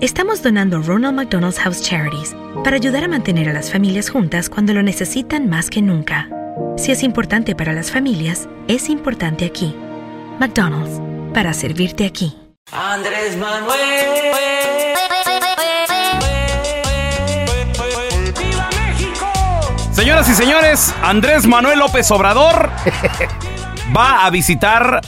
estamos donando Ronald McDonald's House Charities para ayudar a mantener a las familias juntas cuando lo necesitan más que nunca. Si es importante para las familias, es importante aquí. McDonald's, para servirte aquí. Andrés Manuel. ¡Viva México! Señoras y señores, Andrés Manuel López Obrador va a visitar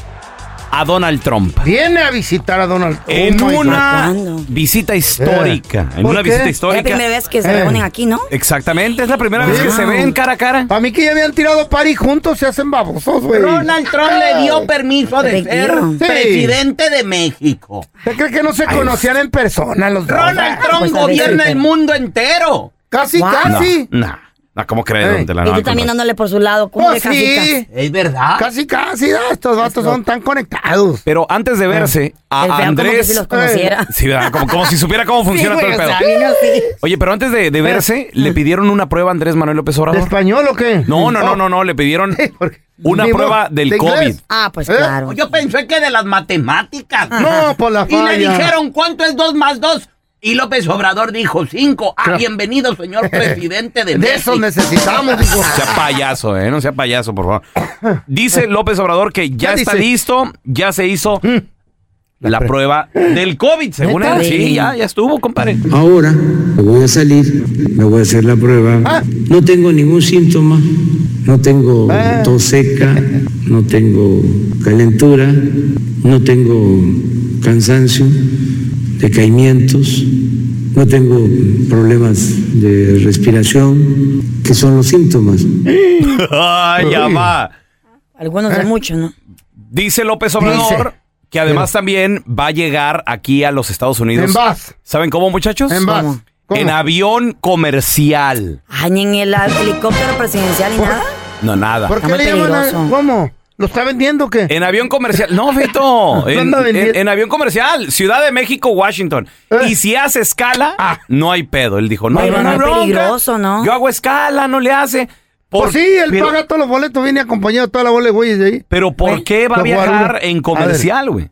a Donald Trump. Viene a visitar a Donald Trump. En Oh una visita histórica. En ¿Por una qué? visita Es la histórica. primera vez que se Eh. reúnen aquí, ¿no? Exactamente, es la primera vez que se ven cara a cara. Para mí que ya habían tirado pari juntos, se hacen babosos, güey. Ronald Trump le dio permiso de ser. Sí. presidente de México. ¿Usted cree que no se conocían en persona los dos? Ronald Ah, Trump pues, gobierna el mundo entero. Casi, Wow. casi. No, no, ¿cómo crees, Ey. don Tela? Y No, tú al también contrario. dándole por su lado. ¿Cómo Pues que casi, sí. casi? Es verdad. Casi, casi. ah, Estos vatos son tan conectados. Pero antes de verse, a El feo como que Andrés. si los conociera. Sí, ¿verdad? Como, como si supiera cómo funciona Sí, todo el pedo. Oye, pero antes de, de verse, le pidieron una prueba a Andrés Manuel López ¿De Obrador. español o qué? No, no, no, Oh, no, no, le pidieron una Ni prueba modo, del ¿de inglés? COVID. Ah, pues ¿Eh? claro. Yo pensé que de las matemáticas. No, por la Y le dijeron, ¿cuánto es dos más dos? Y López Obrador dijo cinco. Ah, bienvenido, señor presidente de, De eso necesitamos, digo. No sea payaso, ¿eh? No sea payaso, por favor. Dice López Obrador que ya ¿Qué está dice? listo, ya se hizo Mm. la prueba del COVID, según él. Sí, Sí. ya, ya estuvo, compadre. Ahora me voy a salir, me voy a hacer la prueba. Ah. No tengo ningún síntoma, no tengo Ah. tos seca, no tengo calentura, no tengo cansancio, decaimientos, no tengo problemas de respiración, que son los síntomas. Ay, ya va. Algunos de muchos, ¿no? Dice López Obrador Dice. que además también va a llegar aquí a los Estados Unidos. En bus. ¿Saben cómo, muchachos? En bus. ¿Cómo? ¿Cómo? En avión comercial. Ay, ni en el helicóptero presidencial ni nada. No, nada. ¿Por qué le llaman a-. ¿Cómo? ¿Lo está vendiendo o qué? En avión comercial. No, Feito. En, anda vendiendo? en- en avión comercial. Ciudad de México, Washington. Eh. Y si hace escala, Ah. no hay pedo. Él dijo, no, Pero no, no hay peligroso, ¿no? Yo hago escala, no le hace. Por- Pues sí, él pero, paga todos los boletos, viene acompañado de toda la bola de güeyes de ahí. Pero ¿por qué va a viajar en comercial, güey?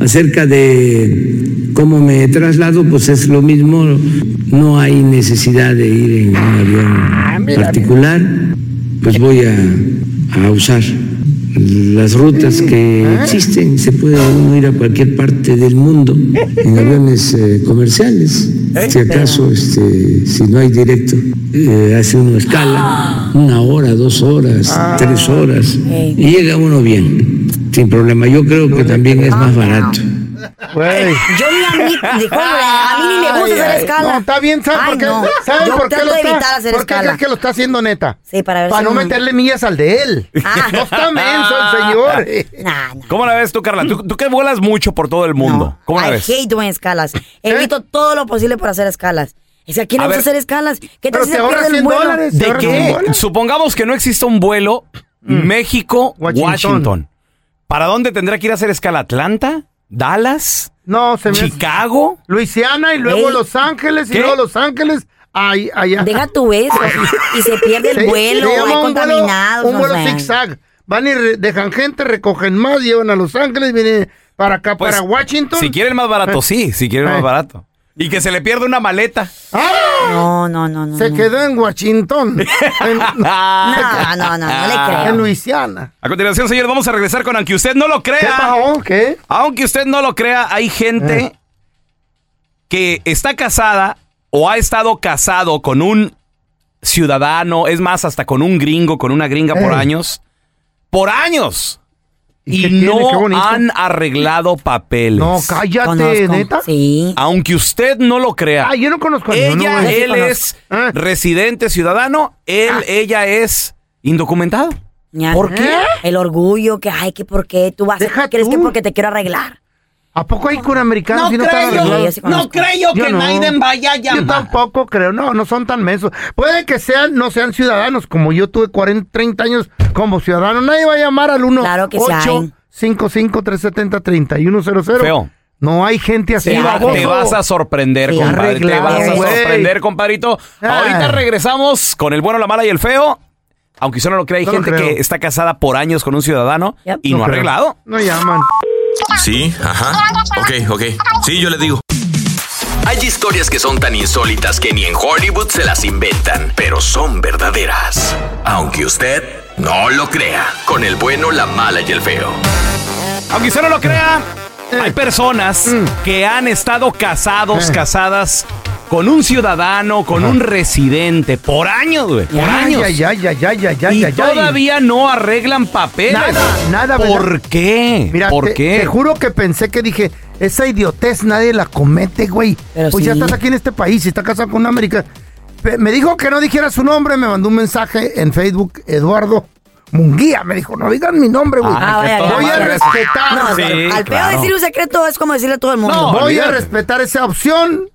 Acerca de cómo me traslado, pues es lo mismo, no hay necesidad de ir en un avión particular, pues voy a, a usar las rutas que existen, se puede uno ir a cualquier parte del mundo en aviones eh, comerciales, si acaso, este, si no hay directo, eh, hace uno escala, una hora, dos horas, tres horas, y llega uno bien, sin problema. Yo creo que también es más barato. Güey. Yo ni a mí, dijo, a mí ni me gusta Ay, hacer ay, escala. No, está bien, ¿sabes Ay, por qué? no. ¿Sabes Yo por qué lo de está? evitar hacer ¿Por qué escala. crees que lo está haciendo neta? Sí, para ver Para si no no- meterle millas al de él. Ah. No está menso el señor. Nah, nah. ¿Cómo la ves tú, Carla? Tú, tú que vuelas mucho por todo el mundo. No. ¿Cómo la I ves? hate doing escalas. Evito todo lo posible por hacer escalas. Es que aquí no A gusta ver. hacer escalas. ¿Qué te se ahorras pierde el 100 vuelo? dólares. ¿Te ¿De ahorras 100 qué? Supongamos que no exista un vuelo México-Washington. Washington. ¿Para dónde tendrá que ir a hacer escala? ¿Atlanta? ¿Dallas? No, se me hace- ¿Chicago? Luisiana y luego Ey. Los Ángeles y ¿Qué? luego Los Ángeles Ay, allá. Deja tu eso. Y, y se pierde el Se- vuelo, se llama hay un contaminados. Vuelo, un o vuelo sea. zigzag. Van y re- dejan gente, recogen más, llevan a Los Ángeles, vienen para acá, Pues, para Washington. Si quiere el más barato, sí, si quiere el más barato. Y que se le pierda una maleta. ¡Ah! No, no, no, no. Se no. quedó en Washington. en, No, no, no, no le en creo. Luisiana. A continuación, señor, vamos a regresar con aunque usted no lo ¿Qué crea. pasó? ¿Qué? Aunque usted no lo crea, hay gente Eh. que está casada o ha estado casado con un ciudadano, es más, hasta con un gringo, con una gringa por Eh. años. Por años. ¿Y tiene? No han arreglado papeles. No, cállate, Conozco. neta. Sí. Aunque usted no lo crea. Ah, yo no conozco a ella, él es Ah. residente ciudadano, él, ella es indocumentado. ¿Por qué? El orgullo, que ay, que por qué tú vas Deja crees tú. que porque te quiero arreglar. ¿A poco hay americanos No y no creo, yo no creo yo Yo que no. Naiden vaya a Yo llamar. tampoco creo, no, no son tan mensos. Puede que sean, no sean ciudadanos, como yo tuve 40, 30 años como ciudadano. Nadie va a llamar al 1 Claro que sí hay. 55 370 3100 Feo. No hay gente así. Te vas a sorprender, Sí, compadre. Te vas a sorprender, compadrito. Ah. Ahorita regresamos con el bueno, la mala y el feo. Aunque usted no lo crea, hay No gente creo. que está casada por años con un ciudadano Yep. y no, ha creo. arreglado. No llaman. Sí, ajá. Ok, ok. Sí, yo le digo. Hay historias que son tan insólitas que ni en Hollywood se las inventan, pero son verdaderas. Aunque usted no lo crea, con el bueno, la mala y el feo. Aunque usted no lo crea, Eh. hay personas que han estado casados, Eh. casadas con un ciudadano, con un residente por años, güey. Por años. ay, ay, ay, ay, ay, ay, y ay, ay. todavía no arreglan papeles. Nada, nada, ¿Por ¿verdad? qué? Mira, ¿Por te, qué? te juro que pensé que dije, esa idiotez nadie la comete, güey. Pero Pues ya estás aquí en este país y está casado con una americana. Me dijo que no dijera su nombre, me mandó un mensaje en Facebook, Eduardo Munguía. Me dijo, no digan mi nombre, güey. Ah, Ah, ya, Voy a ya. respetar. No, Sí, al peor claro. decir un secreto es como decirle a todo el mundo. No, Voy a respetar esa opción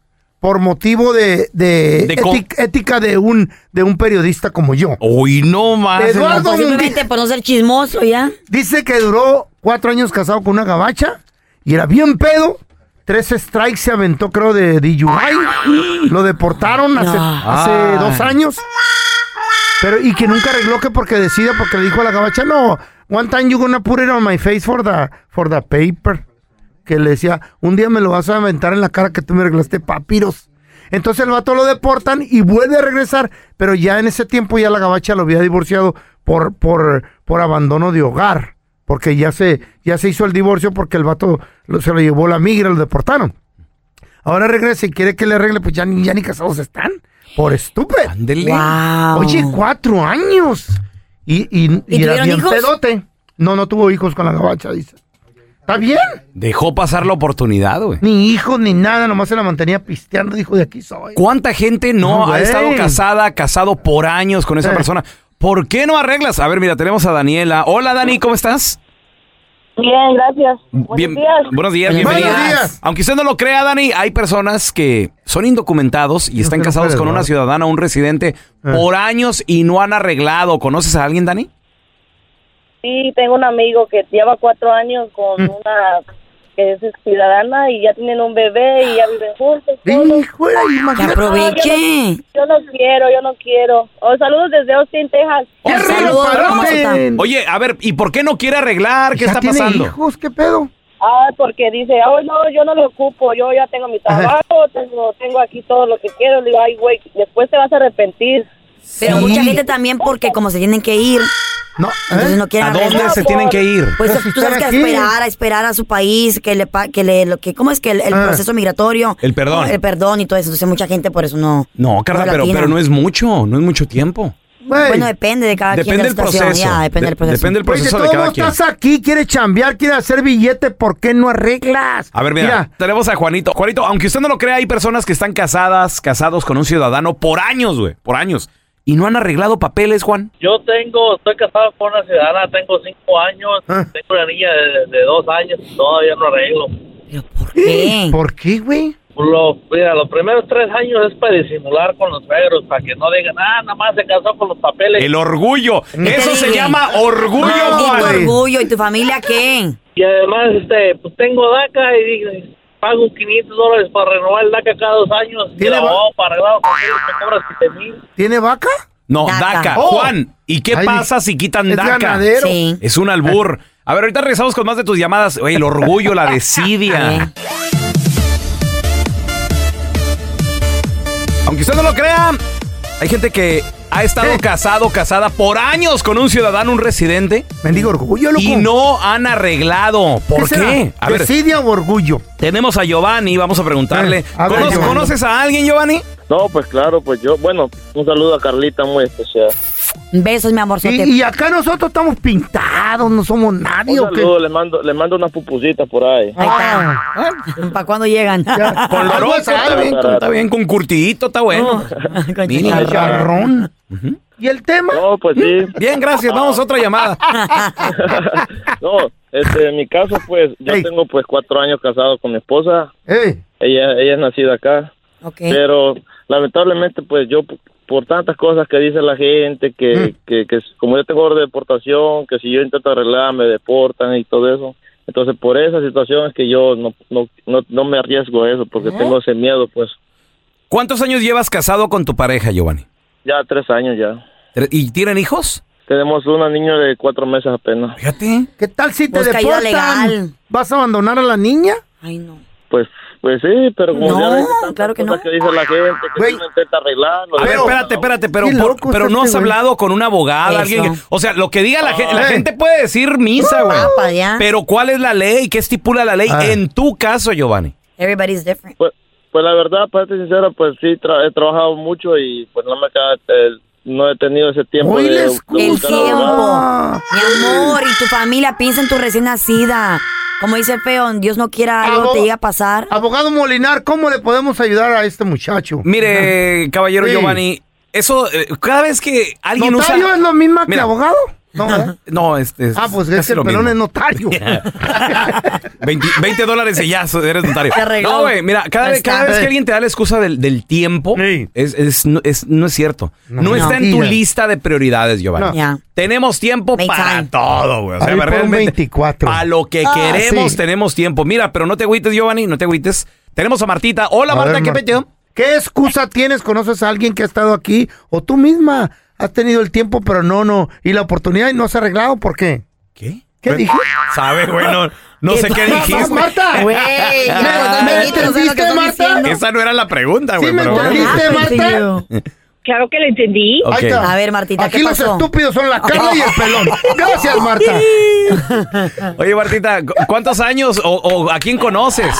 por motivo de, de ética, ética de un de un periodista como yo. Uy, no más. Eduardo Pues simplemente por no ser chismoso ya. Dice que duró cuatro años casado con una gabacha y era bien pedo. Tres strikes se aventó, creo, de DUI. Lo deportaron hace, No. hace Ay. dos años. Pero, y que nunca arregló que porque decida, porque le dijo a la gabacha, no, one time you gonna put it on my face for the, for the paper. Que le decía, un día me lo vas a aventar en la cara que tú me arreglaste papiros. Entonces el vato lo deportan y vuelve a regresar, pero ya en ese tiempo ya la gabacha lo había divorciado por, por, por abandono de hogar, porque ya se, ya se hizo el divorcio porque el vato lo- se lo llevó la migra, lo deportaron. Ahora regresa y quiere que le arregle, pues ya ni, ya ni casados están, por estúpido. Ándele. Wow. Oye, cuatro años. Y, y, y era bien hijos? pedote. No, no tuvo hijos con la gabacha, dice. ¿Está bien? Dejó pasar la oportunidad, güey. Ni hijos ni nada, nomás se la mantenía pisteando, dijo, de aquí soy. ¿Cuánta gente no, No, ha estado casada, casado por años con esa Eh. persona? ¿Por qué no arreglas? A ver, mira, tenemos a Daniela. Hola, Dani, ¿cómo estás? Bien, gracias. Buenos Bien- días. Buenos días, Buenos bienvenida. días. Aunque usted no lo crea, Dani, hay personas que son indocumentados y están casados puede con una ciudadana un residente Eh. por años y no han arreglado. ¿Conoces a alguien, Dani? Sí, tengo un amigo que lleva cuatro años con Mm. una que es ciudadana y ya tienen un bebé y ya viven juntos. todo. Hijo de Que imagínate. aproveche. Yo no quiero, yo no quiero. Oh, saludos desde Austin, Texas. ¡Qué Saludos. Oye, a ver, ¿y por qué no quiere arreglar? ¿Qué ¿Ya está tiene pasando? hijos? ¿Qué pedo? Ah, porque dice, oh, no, yo no lo ocupo, yo ya tengo mi trabajo, tengo, tengo aquí todo lo que quiero. Le digo, ay, güey, después te vas a arrepentir. Pero Sí. mucha gente también porque como se tienen que ir, No, entonces ¿eh? no quieren ¿A dónde arreglar. se tienen que ir? Pues tú sabes que esperar, a esperar a su país, que le, pa- que le, lo que, ¿cómo es que el, el Ah. proceso migratorio? El perdón. El perdón y todo eso. Entonces mucha gente por eso no. No, Carla, pero, latina. pero no es mucho, no es mucho tiempo. Bueno, depende de cada Depende quien. de del situación, proceso. ya, depende De- del proceso. depende del de proceso de todo cada quien. estás aquí, quieres chambear, quieres hacer billete, ¿por qué no arreglas? A ver, mira, tenemos a Juanito. Juanito, aunque usted no lo crea, hay personas que están casadas, casados con un ciudadano por años, güey, por años. Y no han arreglado papeles, Juan. Yo tengo, estoy casado con una ciudadana, tengo cinco años, Ah. tengo una niña de, de dos años, todavía no arreglo. ¿Pero por qué? ¿Por qué, güey? Lo, mira, los primeros tres años es para disimular con los suegros, para que no digan, ah, nada más se casó con los papeles. El orgullo. Eso se llama orgullo, ¿Y tu Juan. güey. orgullo? ¿Y tu familia qué? Y además, este, pues tengo DACA y dije, pago 500 dólares para renovar el DACA cada dos años. ¿Tiene el va- abogado para arreglar los papeles me cobra 7 mil. ¿Tiene vaca? No, Daca. DACA. Oh. Juan, ¿y qué Ay, pasa si quitan es DACA? ganadero. Sí. Es un albur. A ver, ahorita regresamos con más de tus llamadas. Oye, el orgullo, la desidia. Aunque usted no lo crea, hay gente que ha estado ¿Qué? casado, casada por años con un ciudadano, un residente, Mendigo orgullo, loco. y no han arreglado. ¿Por qué? A ver, ¿Desidia o orgullo? tenemos a Giovanni, vamos a preguntarle. Eh, a ver, ¿Cono- Giovanni. ¿Conoces a alguien, Giovanni? No, pues claro, pues yo, bueno, un saludo a Carlita muy especial. Besos, mi amor. Y, y acá nosotros estamos pintados, no somos nadie, Un ¿o qué? saludo, le mando, le mando unas pupusitas por ahí. Ahí Ah, está. ¿Para cuándo llegan? ya. Con es está bien, con- está bien, con curtidito, está bueno. Con Mira, chicharrón. Chicharrón. ¿Y el tema? No, pues sí. Bien, gracias. Vamos a otra llamada. no, este, en mi caso, pues, yo Ey. tengo pues cuatro años casado con mi esposa. Ey, Ella, ella es nacida acá. Ok. Pero lamentablemente, pues yo, por tantas cosas que dice la gente, que, que, que como yo tengo orden de deportación, que si yo intento arreglar, me deportan y todo eso. Entonces, por esa situación es que yo no, no, no, no me arriesgo a eso, porque tengo ese miedo, pues, ¿Cuántos años llevas casado con tu pareja, Giovanni? ya tres años ya. ¿Y tienen hijos? Tenemos una niña de cuatro meses apenas. Fíjate. ¿qué tal si te Busca deportan? legal. ¿Vas a abandonar a la niña? Ay, no. Pues, pues sí, pero como No, ya ves claro que no. que dice la gente, que uno intenta arreglarlo. A ver, espérate, espérate, pero, por- pero no has este güey. hablado con un abogado, Eso. alguien. que- o sea, lo que diga la gente, la Ah. gente puede decir misa, güey. Ya. Pero ¿cuál es la ley? ¿Qué estipula la ley Ah. en tu caso, Giovanni? Everybody's different. Pues, pues la verdad, para ser sincero, pues sí, tra- he trabajado mucho y pues no me queda, eh, no he tenido ese tiempo de, de El tiempo. abogado. Mi amor, y tu familia piensa en tu recién nacida. Como dice Feo, Dios no quiera algo Abo- te llega a pasar. Abogado Molinar, ¿cómo le podemos ayudar a este muchacho? Mire, caballero Sí. Giovanni, eso, eh, cada vez que alguien usa... ¿Notario es lo mismo que Mira. abogado? No. No, este es Ah, pues es que el lo pelón mismo. es notario. 20, 20 dólares y ya eres notario. No, güey, mira, cada, vez, cada vez que alguien te da la excusa del, del tiempo, Sí. es, es- no, es- no es cierto. No, No. está en tu lista de prioridades, Giovanni. Tenemos tiempo Make para time. todo, güey. O sea, realmente, 24. A lo que Ah, queremos sí. tenemos tiempo. Mira, pero no te agüites, Giovanni, no te agüites. Tenemos a Martita. Hola, A Marta, ver, ¿qué peteo? ¿Qué excusa tienes? ¿Conoces a alguien que ha estado aquí? ¿O tú misma has tenido el tiempo, pero no, no? ¿Y la oportunidad y no se ha arreglado? ¿Por qué? ¿Qué? ¿Qué dije? Sabe, güey, no, no sé qué dijiste. Marta. Güey, ¿Me- ya, me no entendiste, Marta? diciendo. Esa no era la pregunta, güey. ¿Sí me entendiste, Marta? Claro que lo entendí. Ok. Ahí está. A ver, Martita, Aquí ¿qué los pasó? estúpidos son la Carla y el pelón. Gracias, Marta. Oye, Martita, ¿cu- ¿cuántos años o, o a quién conoces?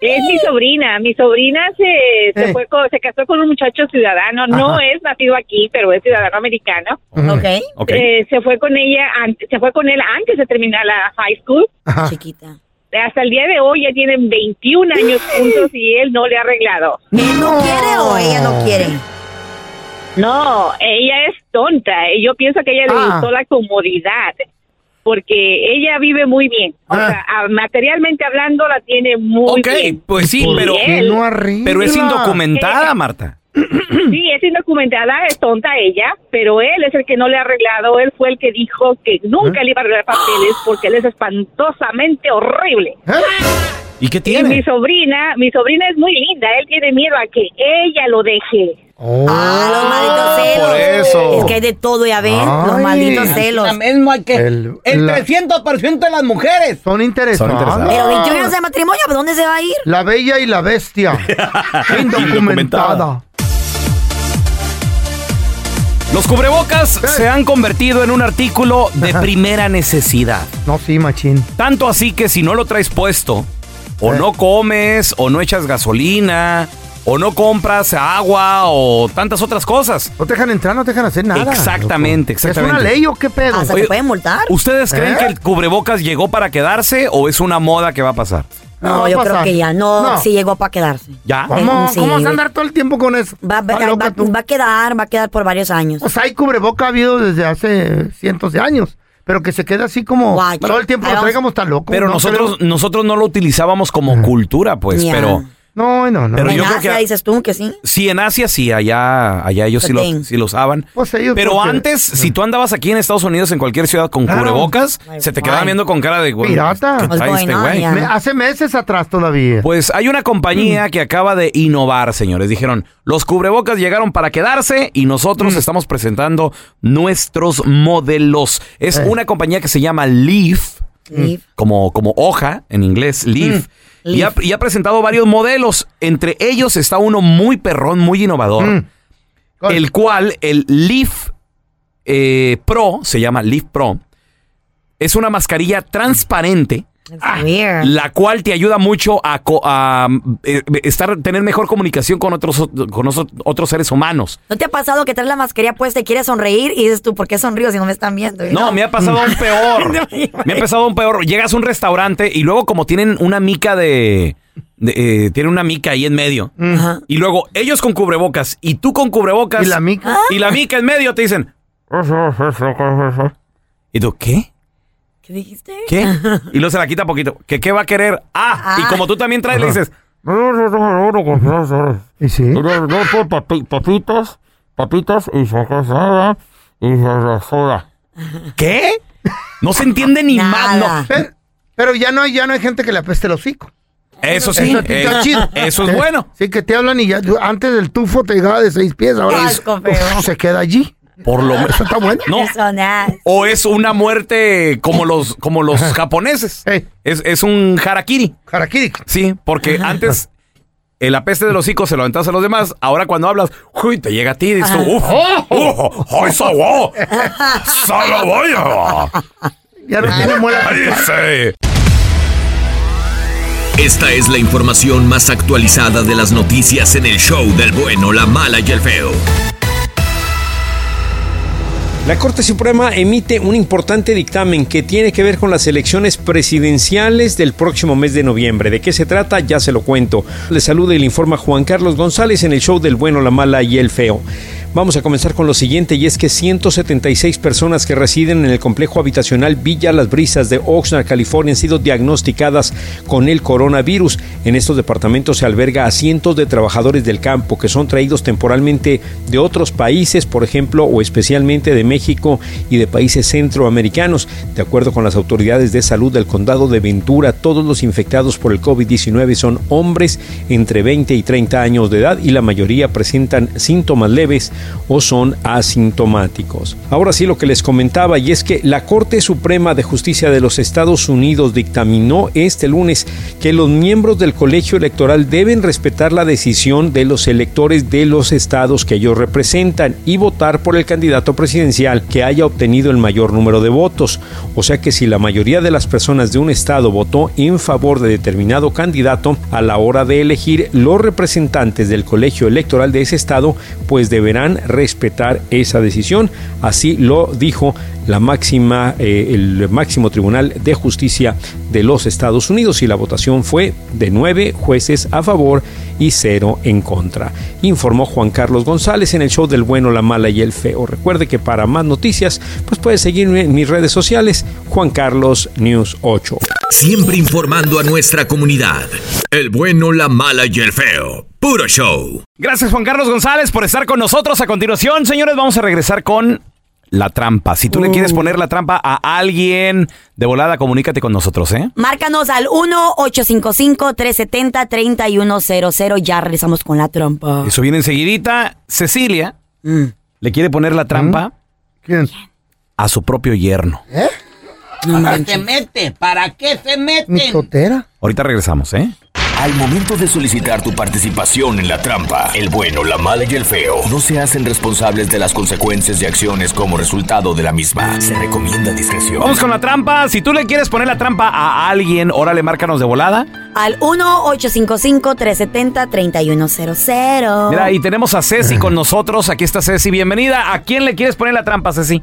Es mi sobrina. Mi sobrina se, se Eh. fue con- se casó con un muchacho ciudadano. No es nacido aquí, pero es ciudadano americano. Ok. Ok. Eh, se fue con ella, se fue con él antes de terminar la high school. Ajá. Chiquita. Hasta el día de hoy ya tienen 21 años juntos y él no le ha arreglado. ¿Él no quiere o ella no quiere? No, ella es tonta. Yo pienso que a ella le Ah. gustó la comodidad. Porque ella vive muy bien. O Ah. sea, materialmente hablando la tiene muy Ok, bien. pues sí, ¿Por pero, no pero es indocumentada, Marta. Sí, es indocumentada, es tonta ella, pero él es el que no le ha arreglado. Él fue el que dijo que nunca le iba a arreglar papeles porque él es espantosamente horrible. ¿Eh? ¿Y qué Y mi tiene? sobrina, mi sobrina es muy linda. Él tiene miedo a que ella lo deje. Oh. Ah, los malditos celos. por eso. Es que hay de todo, ya ven. Los Ay. malditos celos. mismo hay que... El- El, la- 300% de las mujeres. Son interesadas. Pero 21 años de matrimonio, ¿pero dónde se va a ir? La bella y la bestia. Indocumentada. Los cubrebocas se han convertido en un artículo de primera necesidad. No, sí, machín. Tanto así que si no lo traes puesto, o Eh. no comes, o no echas gasolina, o no compras agua, o tantas otras cosas. No te dejan entrar, no te dejan hacer nada. Exactamente, loco. exactamente. ¿Es una ley o qué pedo? Hasta Oye, te pueden multar. ¿Ustedes creen ¿Eh? que el cubrebocas llegó para quedarse o es una moda que va a pasar? No, yo creo que ya. No, sí llegó para quedarse. ¿Ya? ¿Cómo? Eh, sí, ¿Cómo vas a andar todo el tiempo con eso? Va, a quedar, va a quedar por varios años. Pues hay cubreboca ha habido desde hace cientos de años. Pero que se queda así como Guay, todo el tiempo lo traigamos tan loco. Pero ¿no? nosotros, nosotros no lo utilizábamos como cultura, pues, Ya. pero... No, no, no. Pero en yo creo Asia que- dices tú que sí. Sí, en Asia sí, allá, allá ellos sí lo, Petín. sí lo usaban. Pues ellos Pero porque- antes, si tú andabas aquí en Estados Unidos, en cualquier ciudad con Claro. cubrebocas, se te quedaban viendo con cara de güey. Pirata. ¿qué What's trae going este güey? Me- hace meses atrás todavía. Pues hay una compañía que acaba de innovar, señores. Dijeron, los cubrebocas llegaron para quedarse y nosotros estamos presentando nuestros modelos. Es Eh. una compañía que se llama Leaf, Leaf. como, como hoja en inglés, Leaf. Y, ha, y ha presentado varios modelos. Entre ellos está uno muy perrón, muy innovador. Mm. El cual, el Leaf eh, Pro, se llama Leaf Pro, es una mascarilla transparente Weird. la cual te ayuda mucho a, co- a, eh, estar tener mejor comunicación con otros con oso- otros seres humanos. ¿No te ha pasado que traes la mascarilla puesta y quieres sonreír y dices tú, ¿por qué sonrío si no me están viendo? No, me ha pasado un peor. Me ha pasado un peor. Llegas a un restaurante y luego como tienen una mica de, de, eh, tienen una mica ahí en medio. Y luego ellos con cubrebocas y tú con cubrebocas ¿Y la mica? y la mica en medio te dicen, ¿y tú qué? ¿Qué dijiste? ¿Qué? Y luego se la quita poquito. ¿Qué, qué va a querer? Ah, y Ah. como tú también traes, le dices, ¿Y sí? papitas, papitas y soda y soda. ¿qué? No se entiende ni más. no. Nada. Pero, pero ya no hay, ya no hay gente que le apeste el hocico. Eso sí, Eso eh, eso es bueno. Sí, que te hablan y ya antes del tufo te llegaba de seis pies, ahora Asco, feo. se queda allí. Por lo menos. Está bueno. No. O es una muerte como los, como los japoneses. Ey. Es, es un harakiri. Harakiri. Sí, porque antes el apeste de los hocico se lo aventas a los demás. Ahora cuando hablas, uy, te llega a ti y dices tú, uf, uf, ¡ay, sabó! ¡Salaboya! Ya no tiene muela. Esta es la información más actualizada de las noticias en el show del bueno, la mala y el feo. La Corte Suprema emite un importante dictamen que tiene que ver con las elecciones presidenciales del próximo mes de noviembre. ¿De qué se trata? Ya se lo cuento. Le saluda y le informa Juan Carlos González en el show del bueno, la mala y el feo. Vamos a comenzar con lo siguiente y es que 176 personas que residen en el complejo habitacional Villa Las Brisas de Oxnard, California, han sido diagnosticadas con el coronavirus. En estos departamentos se alberga a cientos de trabajadores del campo que son traídos temporalmente de otros países, por ejemplo, o especialmente de México y de países centroamericanos. De acuerdo con las autoridades de salud del condado de Ventura, todos los infectados por el COVID-19 son hombres entre 20 y 30 años de edad y la mayoría presentan síntomas leves o son asintomáticos. Ahora sí lo que les comentaba y es que la Corte Suprema de Justicia de los Estados Unidos dictaminó este lunes que los miembros del colegio electoral deben respetar la decisión de los electores de los estados que ellos representan y votar por el candidato presidencial que haya obtenido el mayor número de votos. O sea que si la mayoría de las personas de un estado votó en favor de determinado candidato, a la hora de elegir los representantes del colegio electoral de ese estado, pues deberán respetar esa decisión. Así lo dijo la máxima, eh, el máximo tribunal de justicia de los Estados Unidos y la votación fue de nueve jueces a favor y cero en contra. Informó Juan Carlos González en el show del bueno, la mala y el feo. Recuerde que para más noticias, pues puede seguirme en mis redes sociales, Juan Carlos News 8. Siempre informando a nuestra comunidad. El bueno, la mala y el feo. Puro show. Gracias Juan Carlos González por estar con nosotros. A continuación, señores, vamos a regresar con la trampa. Si tú le quieres poner la trampa a alguien de volada, comunícate con nosotros, ¿eh? Márcanos al 1-855-370-3100. Ya regresamos con la trompa. Eso viene enseguidita. Cecilia le quiere poner la trampa ¿Quién? a su propio yerno. ¿Para qué se mete? ¿Para qué se meten? totera? Ahorita regresamos, ¿eh? Al momento de solicitar tu participación en la trampa, el bueno, la mala y el feo no se hacen responsables de las consecuencias y acciones como resultado de la misma. Se recomienda discreción. Vamos con la trampa. Si tú le quieres poner la trampa a alguien, órale, márcanos de volada. Al 1-855-370-3100. Mira, y tenemos a Ceci con nosotros. Aquí está Ceci, bienvenida. ¿A quién le quieres poner la trampa, Ceci?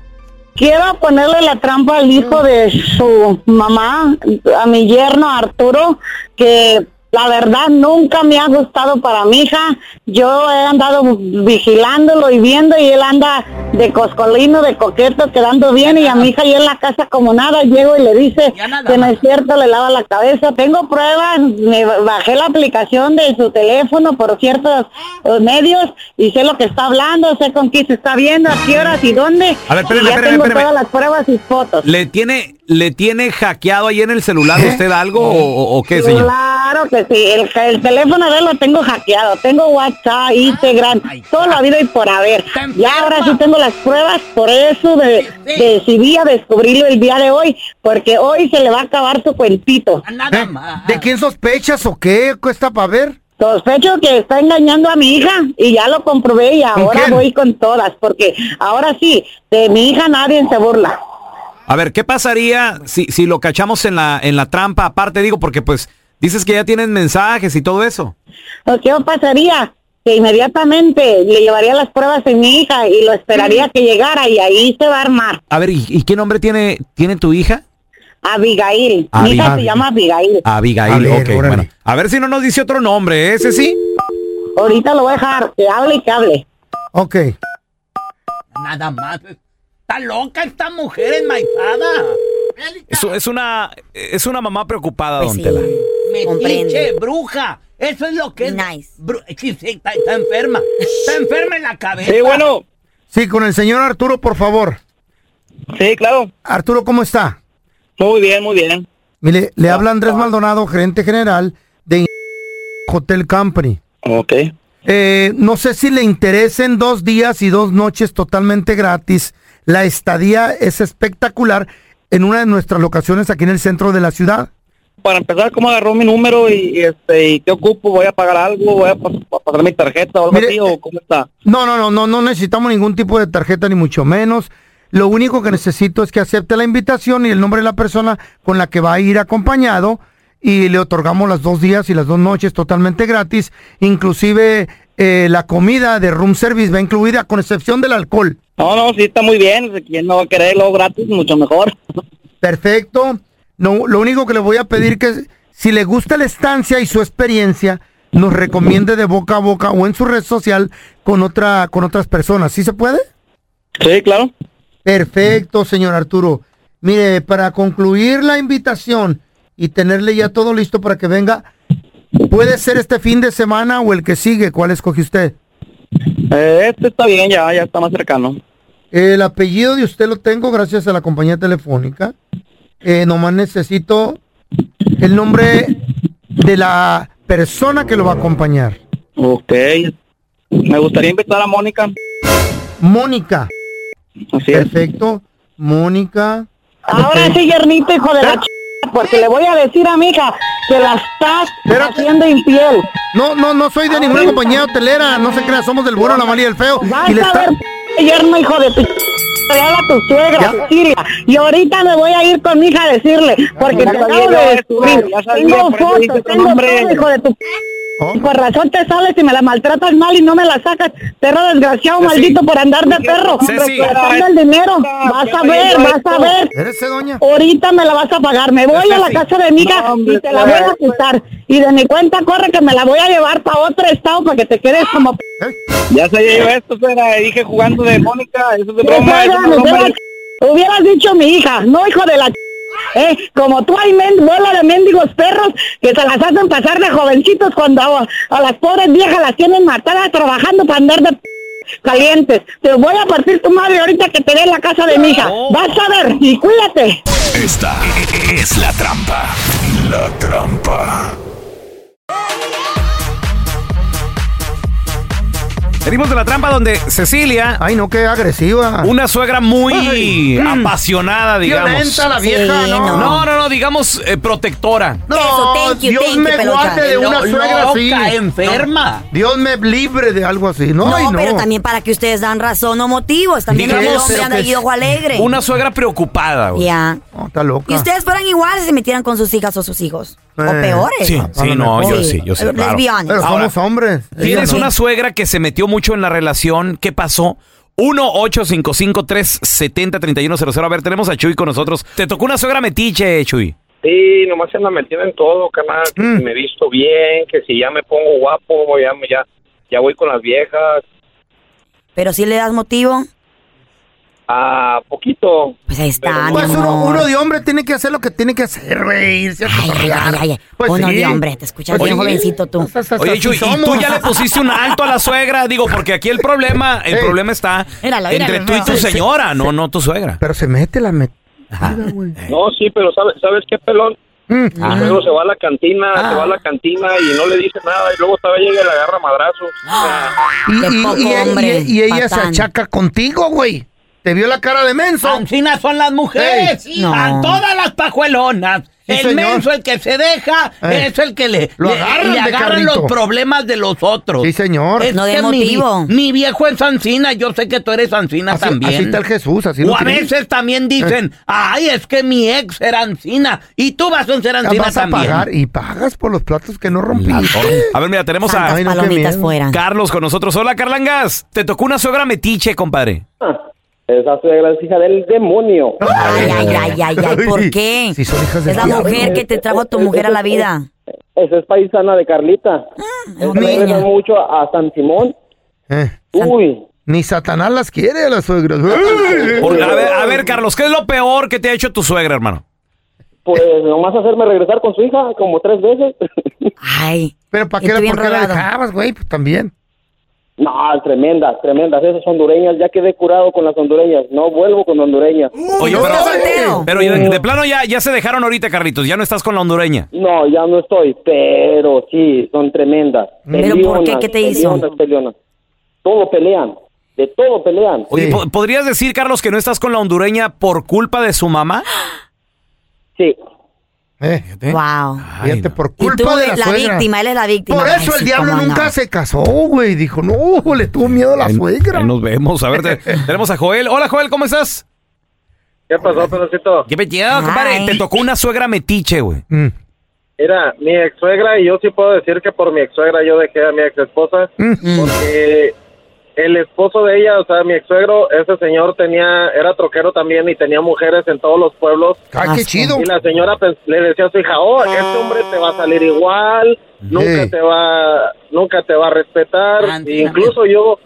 Quiero ponerle la trampa al hijo de su mamá, a mi yerno Arturo, que La verdad nunca me ha gustado para mi hija. Yo he andado vigilándolo y viendo y él anda de coscolino, de coqueto, quedando bien y a mi hija y en la casa como nada llego y le dice que no es cierto, le lava la cabeza. Tengo pruebas, me bajé la aplicación de su teléfono por ciertos eh, medios y sé lo que está hablando, sé con quién se está viendo, a qué horas y dónde. A ver, espérame, y ya espérame, tengo espérame. todas las pruebas y fotos. ¿Le tiene, ¿Le tiene hackeado ahí en el celular usted algo o qué, señor? Claro que sí, el, el teléfono de él lo tengo hackeado, tengo WhatsApp, Instagram, todo lo habido y por haber. Ya ahora sí tengo las pruebas, por eso de, decidí a descubrirlo el día de hoy, porque hoy se le va a acabar su cuentito. ¿Eh? ¿De quién sospechas o qué? ¿Cuesta para ver? Sospecho que está engañando a mi hija y ya lo comprobé y ahora quién? voy con todas, porque ahora sí, de mi hija nadie se burla. A ver, ¿qué pasaría si, si lo cachamos en la, en la trampa? Aparte, digo, porque pues dices que ya tienen mensajes y todo eso. ¿O ¿Qué pasaría? Que inmediatamente le llevaría las pruebas a mi hija y lo esperaría que llegara y ahí se va a armar. A ver, ¿y, y qué nombre tiene, tiene tu hija? Abigail. Mi hija Abigail. se llama Abigail. Abigail, A ver, ok, bueno. A ver si no nos dice otro nombre, ¿eh? ¿ese sí? Ahorita lo voy a dejar, que hable y que hable. Ok. Nada más. Está loca esta mujer enmaizada. Es, es una, es una mamá preocupada, Pues don sí. Tela. Metiche, Comprende. bruja. Eso es lo que es. Nice. Sí, sí, está, está enferma. Está enferma en la cabeza. Sí, bueno. Sí, con el señor Arturo, por favor. Sí, claro. Arturo, ¿cómo está? Muy bien, muy bien. Mire, le habla Andrés Maldonado, gerente general de Hotel Company. Ok. Eh, no sé si le interesen dos días y dos noches totalmente gratis. La estadía es espectacular en una de nuestras locaciones aquí en el centro de la ciudad. Para empezar, ¿cómo agarró mi número y, y, este y qué ocupo? ¿Voy a pagar algo? ¿Voy a, pas- a pasar mi tarjeta o algo Mire, así? ¿O cómo está? No, no, no, no, no necesitamos ningún tipo de tarjeta ni mucho menos. Lo único que necesito es que acepte la invitación y el nombre de la persona con la que va a ir acompañado y le otorgamos las dos días y las dos noches totalmente gratis. Inclusive eh, la comida de room service va incluida con excepción del alcohol. No, no, sí está muy bien. ¿Quién no va a quererlo gratis? Mucho mejor. Perfecto. No, lo único que le voy a pedir que si le gusta la estancia y su experiencia, nos recomiende de boca a boca o en su red social con otra con otras personas. ¿Sí se puede? Sí, claro. Perfecto, señor Arturo. Mire, para concluir la invitación y tenerle ya todo listo para que venga, puede ser este fin de semana o el que sigue. ¿Cuál escoge usted? Eh, este está bien, ya, ya está más cercano. El apellido de usted lo tengo gracias a la compañía telefónica. Eh, nomás necesito el nombre de la persona que lo va a acompañar. Ok. Me gustaría invitar a Mónica. Mónica. Así es. Perfecto. Mónica. Ahora sí, Yernito, hijo de la ch... porque le voy a decir a mi hija que la estás haciendo infiel. No, no, no soy de ninguna compañía hotelera. No se crea, somos del bueno, la mala y el feo. Vas Y le a está- ver, yerno, hijo de tu... a tu suegra, Cecilia. Y ahorita me voy a ir con mi hija a decirle, porque Ya te acabo de descubrir. ya Tengo fotos, tengo todo, hijo de tu... Y Por razón te sales y me la maltratas mal y no me la sacas. Perro desgraciado, Ceci. maldito por andar de perro. Ceci. Gastando el dinero. Vas a ver, vas a ver. Espérese, doña. Ahorita me la vas a pagar. Me voy a la casa de mi hija No, y te la voy a pues. quitar. Y de mi cuenta corre que me la voy a llevar para otro estado para que te quedes como... p- Ya sabía yo esto, era, dije jugando de Mónica, eso es de broma, eso es pegan, de me broma. pegan. Hubieras dicho mi hija, no hijo de la... ch- Eh, como tú hay bola de mendigos perros que se las hacen pasar de jovencitos cuando a, a las pobres viejas las tienen matadas trabajando para andar de p- calientes. Te voy a partir tu madre ahorita que te dé la casa de mi hija. Vas a ver y cuídate. Esta es la trampa. La trampa. Venimos de la trampa donde Cecilia. Ay, no, qué agresiva. Una suegra muy Ay, mm. apasionada, digamos. Violenta la vieja, Sí, ¿no? no. No, digamos eh, protectora. No, Eso, thank you, Dios thank you, me peluca. guarde de una Lo- suegra así. loca, enferma. Dios me libre de algo así. No, No, ay, no. pero también para que ustedes dan razón o motivos. También el Digamos, hombre pero anda ojo alegre. Una suegra preocupada, güey. Ya. No, está loca. Y ustedes fueran iguales si se metieran con sus hijas o sus hijos. O Eh, peores. Sí, sí, no, mejor. yo sí, yo sí, Eh, claro. Pero Ahora, somos hombres. Tienes una suegra que se metió mucho en la relación. ¿Qué pasó? 1-855-370-3100. A ver, tenemos a Chuy con nosotros. Te tocó una suegra metiche, Chuy. Sí, nomás se anda metiendo en todo, canal. Que Mm. si me visto bien, que si ya me pongo guapo, ya, me- ya, ya voy con las viejas. Pero si le das motivo, A poquito. pues ahí está, mi Pues uno, amor. uno de hombre tiene que hacer lo que tiene que hacer, güey. Irse a cotorrear. Ay, ay, Pues uno sí. de hombre, te escuchas bien jovencito tú. Oye, Chuy, ¿y tú ya le pusiste un alto a la suegra? Digo, porque aquí el problema, el problema está Míralo, entre tú y tu míralo. señora, no, no tu suegra. Pero se mete la met... No, sí, pero ¿sabes, ¿sabes qué, pelón? Mm. Mi suegro se va a la cantina, se va a la cantina y no le dice nada y luego todavía llega y le agarra madrazos. Y, Qué y- poco y- y- hombre, y ella se patán. achaca contigo, güey. Te vio la cara de menso. Ancinas son las mujeres, Ey. hija, No. todas las pajuelonas. Sí, el señor. menso, el que se deja, Ey. es el que le, Lo agarran le agarran los problemas de los otros. Sí, señor. Es No de mi, motivo. mi viejo es Ancina, yo sé que tú eres Ancina Así, también. así está el Jesús, así lo o a tiene. veces también dicen, ay, es que mi ex era Ancina y tú vas a ser Ya Ancina vas a también. pagar y pagas por los platos que no rompiste. A ver, mira, tenemos Santas a Ay, no. Carlos con nosotros. Hola, Carlangas. Te tocó una suegra metiche, compadre. Esa suegra es hija del demonio. Ay, ay, ay, ay, ay, ¿por qué? Si son hijas del Es la diablo. mujer que te trajo a tu mujer a la vida. Esa es paisana de Carlita. Es niña. regresa mucho a San Simón. Eh, Uy, Ni Satanás las quiere a las suegras. A, ver, a ver, Carlos, ¿qué es lo peor que te ha hecho tu suegra, hermano? pues nomás hacerme regresar con su hija como tres veces. Ay. Pero ¿para qué, por qué la dejabas, güey? Pues también. No, tremendas, tremendas. Esas hondureñas, ya quedé curado con las hondureñas. No vuelvo con hondureñas. Oye, pero, ¿estás soltero? pero de, de plano ya, ya se dejaron ahorita, Carlitos. Ya no estás con la hondureña. No, ya no estoy, pero sí, son tremendas. ¿Pero por qué? ¿Qué te hizo? Peleonas, peleonas. Todo pelean, de todo pelean. Oye, Sí. ¿po- ¿podrías decir, Carlos, que no estás con la hondureña por culpa de su mamá? Sí, Eh, Wow. Ay, fíjate, no. por Y tú, culpa de la, la suegra. víctima, él es la víctima. Por Ay, eso el sí, diablo no. nunca se casó, güey. Dijo, no, le tuvo miedo a la suegra. Ahí nos vemos. A ver, te- tenemos a Joel. Hola, Joel, ¿cómo estás? ¿qué pasó, pedacito? ¿Qué compadre? Te tocó una suegra metiche, güey. Mm, Mira, mi ex suegra, y yo sí puedo decir que por mi ex suegra yo dejé a mi ex esposa, mm. porque el esposo de ella, o sea, mi ex suegro, ese señor tenía, era troquero también y tenía mujeres en todos los pueblos. Ay, qué Asco. chido. Y la señora pues, le decía a su hija, oh, este hombre te va a salir igual, nunca te va, nunca te va a respetar. Ah, incluso yo,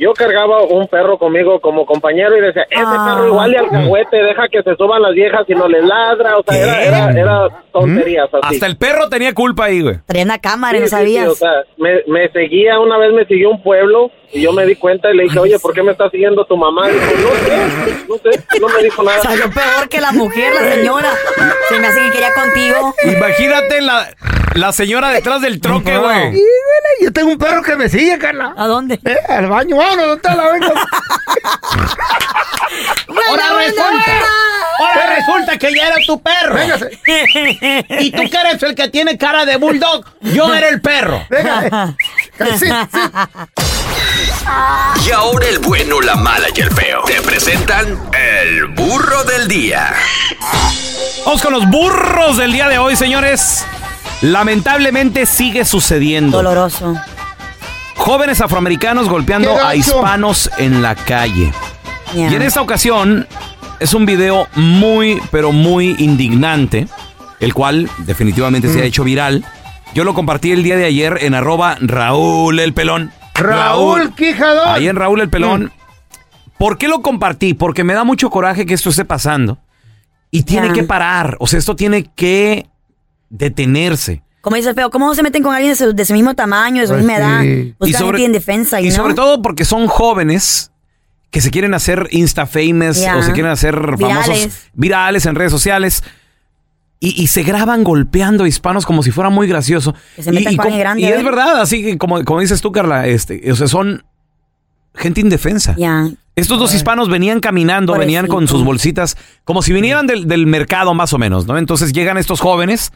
yo cargaba un perro conmigo como compañero y decía, ese Ah. perro igual y alcahuete, deja que se suban las viejas y no les ladra, o sea, era, era, era tonterías así. Hasta el perro tenía culpa ahí, güey. Una cámara y no Sí, sí, sí, sabías. o sea, me, me seguía, una vez me siguió un pueblo y yo me di cuenta y le dije, oye, ¿por qué me está siguiendo tu mamá? Dijo, no sé, no sé, no me dijo nada. Salió peor que la mujer, la señora. Se me hace que quería contigo. Imagínate la, la señora detrás del troque, Y, güey. yo tengo un perro que me sigue, Carla. ¿A dónde? Eh, al baño, vámonos, ¿dónde está la venga? Ahora resulta, ahora resulta que ya era tu perro. Véngase. Y tú que eres el que tiene cara de bulldog, yo era el perro. Venga. Sí, sí. Y ahora el bueno, la mala y el feo. Te presentan el burro del día. Vamos con los burros del día de hoy, señores. Lamentablemente sigue sucediendo. Doloroso. Jóvenes afroamericanos golpeando a hispanos en la calle. Y en esta ocasión es un video muy, pero muy indignante, el cual definitivamente Mm. se ha hecho viral. Yo lo compartí el día de ayer en arroba Raúl el Pelón. Raúl Quijador. Ahí en Raúl el Pelón. ¿Por qué lo compartí? Porque me da mucho coraje que esto esté pasando. Y tiene que parar. O sea, esto tiene que detenerse. Como dice el feo, ¿cómo se meten con alguien de su, de su mismo tamaño, de su Pues misma edad? Buscan gente en defensa y, y no. sobre todo porque son jóvenes que se quieren hacer insta famous Ya. o se quieren hacer famosos Virales. virales en redes sociales. Y, y se graban golpeando a hispanos como si fuera muy gracioso. Que se y, metan y con alguien grande, y ¿eh? es verdad, así que como, como dices tú, Carla, este, o sea, son gente indefensa. Ya. Estos dos hispanos venían caminando, venían con sus bolsitas, como si vinieran del, del mercado más o menos, ¿no? Entonces llegan estos jóvenes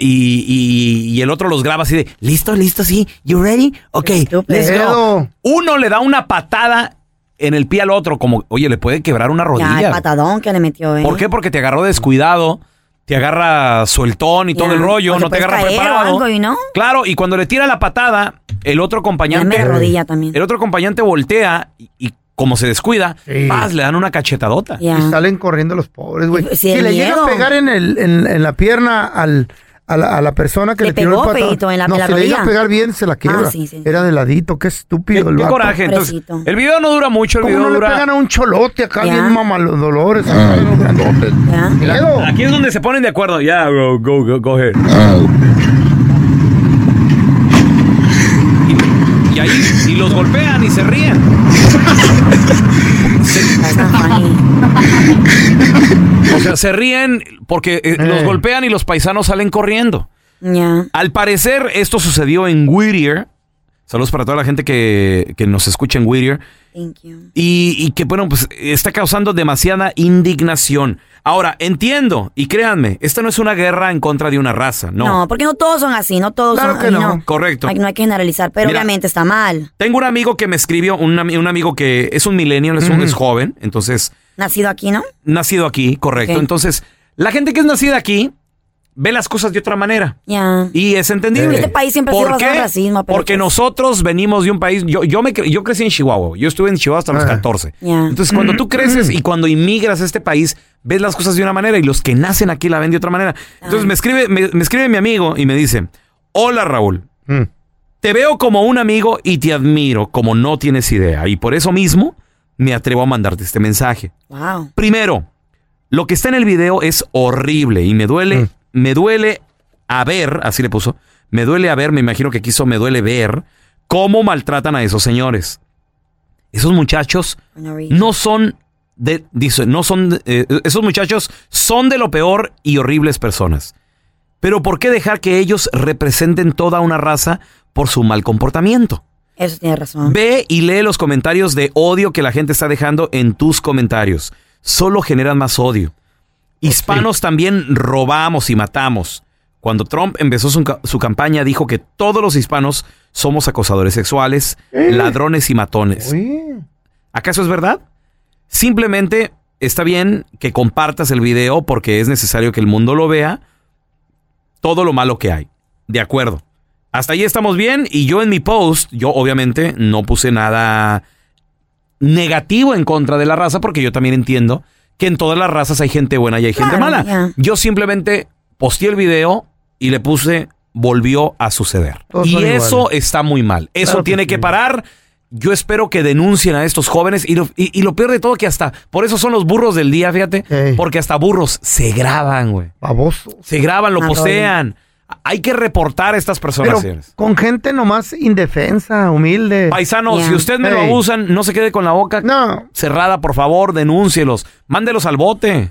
y, y- y el otro los graba así de, ¿listo, listo, sí? ¿You ready? Ok, let's go. Uno le da una patada en el pie al otro, como, oye, le puede quebrar una Ya, rodilla. el patadón que le metió, ¿eh? ¿Por qué? Porque te agarró descuidado, te agarra sueltón y todo Ya. el rollo, O no te agarra caer o preparado. algo y no. Claro, y cuando le tira la patada, el otro acompañante. Ya rodilla también. El otro acompañante voltea y, y como se descuida, paz, le dan una cachetadota. Y salen corriendo los pobres, güey. Sí, si le llega a pegar en, el, en, en la pierna al, a, la, a la persona que Le le, tiró pegó, el patadón. Feito, en la- no, en la si le llega a pegar bien, se la quiebra. Ah, sí, sí. Era de ladito, qué estúpido el Qué vato. coraje. Entonces, el video no dura mucho, el ¿Cómo video no dura... le pegan a un cholote acá Ya. bien mamalodolores? acá, los grandotes? Miedo. Aquí es donde se ponen de acuerdo. Ya, bro, go, go, go ahead. Y, y ahí, y los golpean y se ríen. O sea, se ríen porque eh, los golpean y los paisanos salen corriendo. Al parecer, esto sucedió en Whittier. Saludos para toda la gente que, que nos escucha en Whittier. Thank you. Y, y que, bueno, pues está causando demasiada indignación. Ahora, entiendo, y créanme, esta no es una guerra en contra de una raza, no. No. porque no todos son así, no todos Claro son que ay, no. Correcto. Ay, no hay que generalizar, pero Mira. obviamente está mal. Tengo un amigo que me escribió, un, ami- un amigo que es un millennial, es, un, es joven, entonces, Nacido aquí, ¿no? nacido aquí, correcto. Entonces, la gente que es nacida aquí ve las cosas de otra manera. Ya. Y es entendible. Este país siempre ha ¿Por sido basado qué? en racismo, pero Porque pues- nosotros venimos de un país. Yo, yo, me, cre- yo crecí en Chihuahua. Yo estuve en Chihuahua hasta los 14. Ya. Entonces, cuando tú creces y cuando inmigras a este país, ves las cosas de una manera y los que nacen aquí la ven de otra manera. Entonces, me escribe, me, me escribe mi amigo y me dice: Hola, Raúl. Te veo como un amigo y te admiro como no tienes idea. Y por eso mismo me atrevo a mandarte este mensaje. Wow. Primero, lo que está en el video es horrible y me duele, me duele a ver, así le puso, me duele a ver, me imagino que quiso, me duele ver cómo maltratan a esos señores. Esos muchachos no son de, dice, no son, eh, esos muchachos son de lo peor y horribles personas. Pero ¿por qué dejar que ellos representen toda una raza por su mal comportamiento? Eso tiene razón. Ve y lee los comentarios de odio que la gente está dejando en tus comentarios. Solo generan más odio. Hispanos también robamos y matamos. Cuando Trump empezó su, su campaña dijo que todos los hispanos somos acosadores sexuales, ladrones y matones. ¿Acaso es verdad? Simplemente está bien que compartas el video porque es necesario que el mundo lo vea. Todo lo malo que hay. De acuerdo. Hasta ahí estamos bien y yo en mi post, yo obviamente no puse nada negativo en contra de la raza porque yo también entiendo que en todas las razas hay gente buena y hay gente Claro, mala. Yo simplemente posteé el video y le puse volvió a suceder. Todos y eso iguales. está muy mal. Eso Claro tiene que parar. Yo espero que denuncien a estos jóvenes y lo, y- y lo peor de todo que hasta, por eso son los burros del día, fíjate, porque hasta burros se graban, güey. Baboso. Se graban, lo Ah, postean. Hay que reportar a estas personas, Pero con gente nomás indefensa, humilde. Paisano, si usted me lo abusan, no se quede con la boca cerrada, por favor, denúncielos. Mándelos al bote.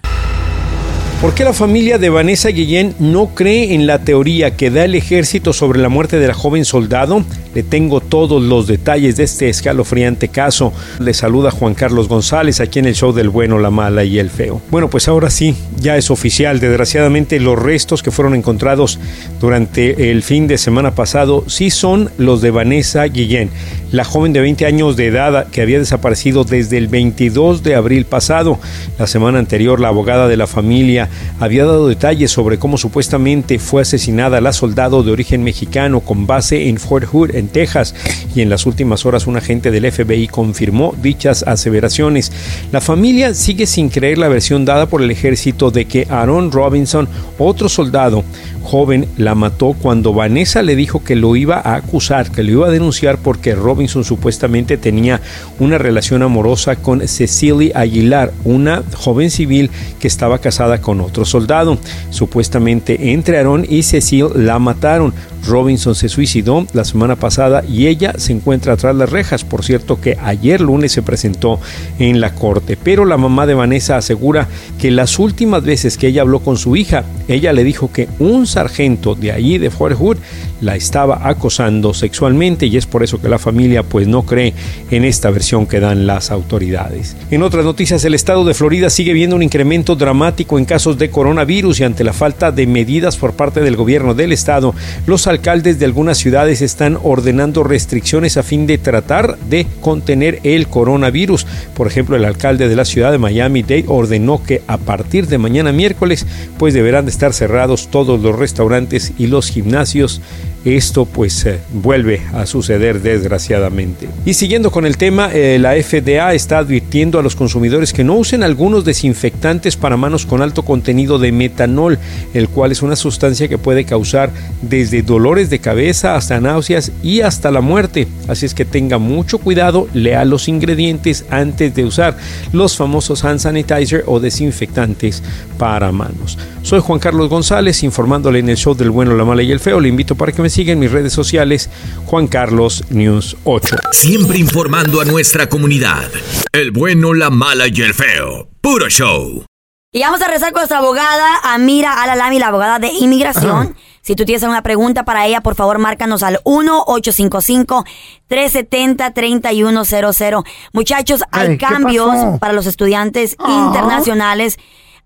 ¿Por qué la familia de Vanessa Guillén no cree en la teoría que da el ejército sobre la muerte de la joven soldado? Le tengo todos los detalles de este escalofriante caso. Le saluda Juan Carlos González aquí en el show del bueno, la mala y el feo. Bueno, pues ahora sí, ya es oficial. Desgraciadamente los restos que fueron encontrados durante el fin de semana pasado sí son los de Vanessa Guillén, la joven de 20 años de edad que había desaparecido desde el 22 de abril pasado. La semana anterior, la abogada de la familia había dado detalles sobre cómo supuestamente fue asesinada la soldado de origen mexicano con base en Fort Hood, en Texas, y en las últimas horas un agente del FBI confirmó dichas aseveraciones. La familia sigue sin creer la versión dada por el ejército de que Aaron Robinson, otro soldado joven, la mató cuando Vanessa le dijo que lo iba a acusar, que lo iba a denunciar porque Robinson supuestamente tenía una relación amorosa con Cecilia Aguilar, una joven civil que estaba casada con otro soldado. Supuestamente entre Aaron y Cecil la mataron. Robinson se suicidó la semana pasada y ella se encuentra tras las rejas. Por cierto que ayer lunes se presentó en la corte. Pero la mamá de Vanessa asegura que las últimas veces que ella habló con su hija, ella le dijo que un sargento de allí de Fort Hood la estaba acosando sexualmente y es por eso que la familia pues no cree en esta versión que dan las autoridades. En otras noticias, el estado de Florida sigue viendo un incremento dramático en casos de coronavirus y ante la falta de medidas por parte del gobierno del estado, los alcaldes de algunas ciudades están ordenando restricciones a fin de tratar de contener el coronavirus. Por ejemplo, el alcalde de la ciudad de Miami-Dade ordenó que a partir de mañana miércoles pues deberán de estar cerrados todos los restaurantes y los gimnasios esto pues eh, vuelve a suceder desgraciadamente. Y siguiendo con el tema, eh, la FDA está advirtiendo a los consumidores que no usen algunos desinfectantes para manos con alto contenido de metanol, el cual es una sustancia que puede causar desde dolores de cabeza hasta náuseas y hasta la muerte. Así es que tenga mucho cuidado, lea los ingredientes antes de usar los famosos hand sanitizer o desinfectantes para manos. Soy Juan Carlos González informándole en el show del bueno, la mala y el feo. Le invito para que me siga en mis redes sociales Juan Carlos News 8. Siempre informando a nuestra comunidad. El bueno, la mala y el feo. Puro show. Y vamos a rezar con nuestra abogada Amira Alalami, la abogada de inmigración. Si tú tienes alguna pregunta para ella, por favor, márcanos al 1-855-370-3100. Muchachos, hay Ay, ¿qué cambios pasó? para los estudiantes internacionales.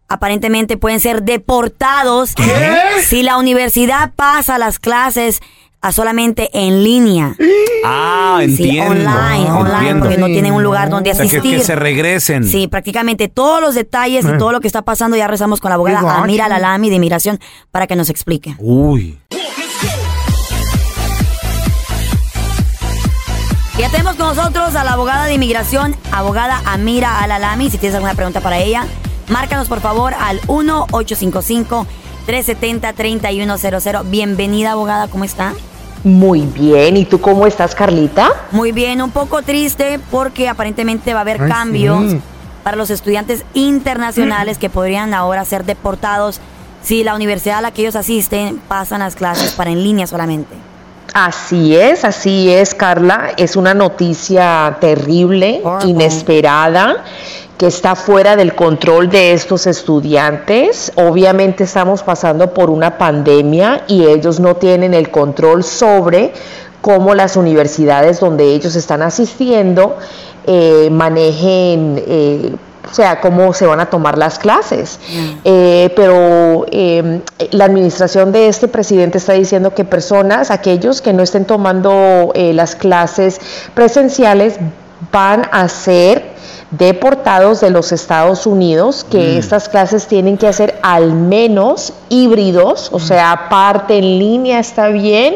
Aparentemente pueden ser deportados si la universidad pasa las clases a solamente en línea. Ah, Sí, entiendo. online, online, entiendo. porque no tienen un lugar donde O sea, que, asistir. que se regresen. Sí, prácticamente todos los detalles y Eh. todo lo que está pasando ya rezamos con la abogada. Amira Lalami de Inmigración para que nos explique. Uy. Ya tenemos con nosotros a la abogada de inmigración, abogada Amira Alalami. Si tienes alguna pregunta para ella, márcanos por favor al 1-855-370-3100. Bienvenida, abogada, ¿cómo está? Muy bien, ¿y tú cómo estás, Carlita? Muy bien, un poco triste porque aparentemente va a haber Ay, cambios sí. para los estudiantes internacionales que podrían ahora ser deportados si la universidad a la que ellos asisten pasan las clases para en línea solamente. Así es, así es, Carla. Es una noticia terrible, inesperada, que está fuera del control de estos estudiantes. Obviamente estamos pasando por una pandemia y ellos no tienen el control sobre cómo las universidades donde ellos están asistiendo eh, manejen, eh, o sea, cómo se van a tomar las clases. Eh, pero eh, la administración de este presidente está diciendo que personas, aquellos que no estén tomando las clases presenciales, van a ser deportados de los Estados Unidos, que Mm. estas clases tienen que ser al menos híbridos, o sea, parte en línea está bien,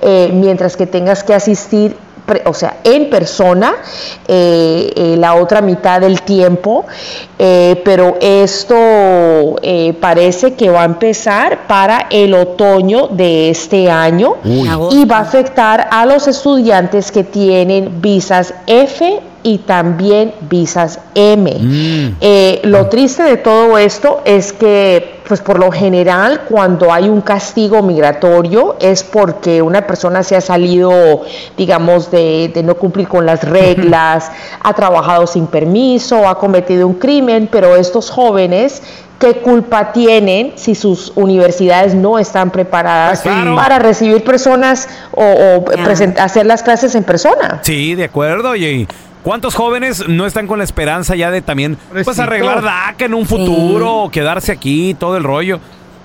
eh, mientras que tengas que asistir o sea, en persona, eh, eh, la otra mitad del tiempo, eh, pero esto parece que va a empezar para el otoño de este año Uy. y va a afectar a los estudiantes que tienen visas F y también visas M. Eh, lo triste de todo esto es que, pues por lo general, cuando hay un castigo migratorio es porque una persona se ha salido, digamos, de, de no cumplir con las reglas, ha trabajado sin permiso, ha cometido un crimen, pero estos jóvenes ¿Qué culpa tienen si sus universidades no están preparadas Claro. para recibir personas o, o hacer las clases en persona? Sí, de acuerdo. ¿y ¿cuántos jóvenes no están con la esperanza ya de también pues arreglar DACA en un futuro, o quedarse aquí, todo el rollo?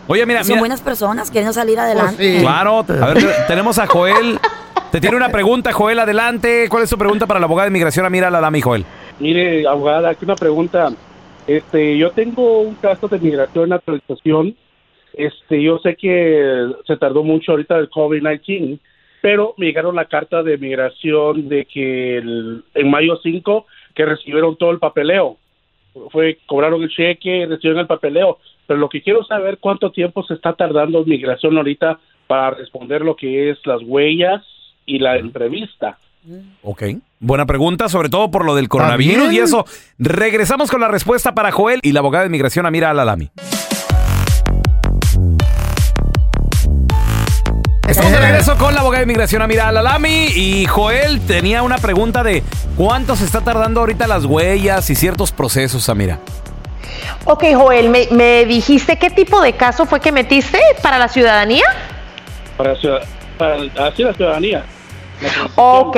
Oye, mira, Son mira. buenas personas queriendo salir adelante. Claro, a ver, te- tenemos a Joel. Te tiene una pregunta, Joel, adelante. ¿Cuál es tu pregunta para la abogada de inmigración? Amira Lalami, Joel. Mire, abogada, aquí una pregunta. Este, yo tengo un caso de migración naturalización. Este, yo sé que se tardó mucho ahorita el COVID-19, pero me llegaron la carta de migración de que el- en mayo 5 que recibieron todo el papeleo. Fue cobraron el cheque, recibieron el papeleo, pero lo que quiero saber cuánto tiempo se está tardando migración ahorita para responder lo que es las huellas y la entrevista. Ok. Buena pregunta, sobre todo por lo del coronavirus y eso. Regresamos con la respuesta para Joel y la abogada de inmigración Amira Lalami. Estamos de regreso con la abogada de inmigración Amira Lalami y Joel tenía una pregunta de cuánto se está tardando ahorita las huellas y ciertos procesos, Amira. Ok, Joel, me, me dijiste qué tipo de caso fue que metiste para la ciudadanía? Para, ciudad- para así la ciudadanía. Ok,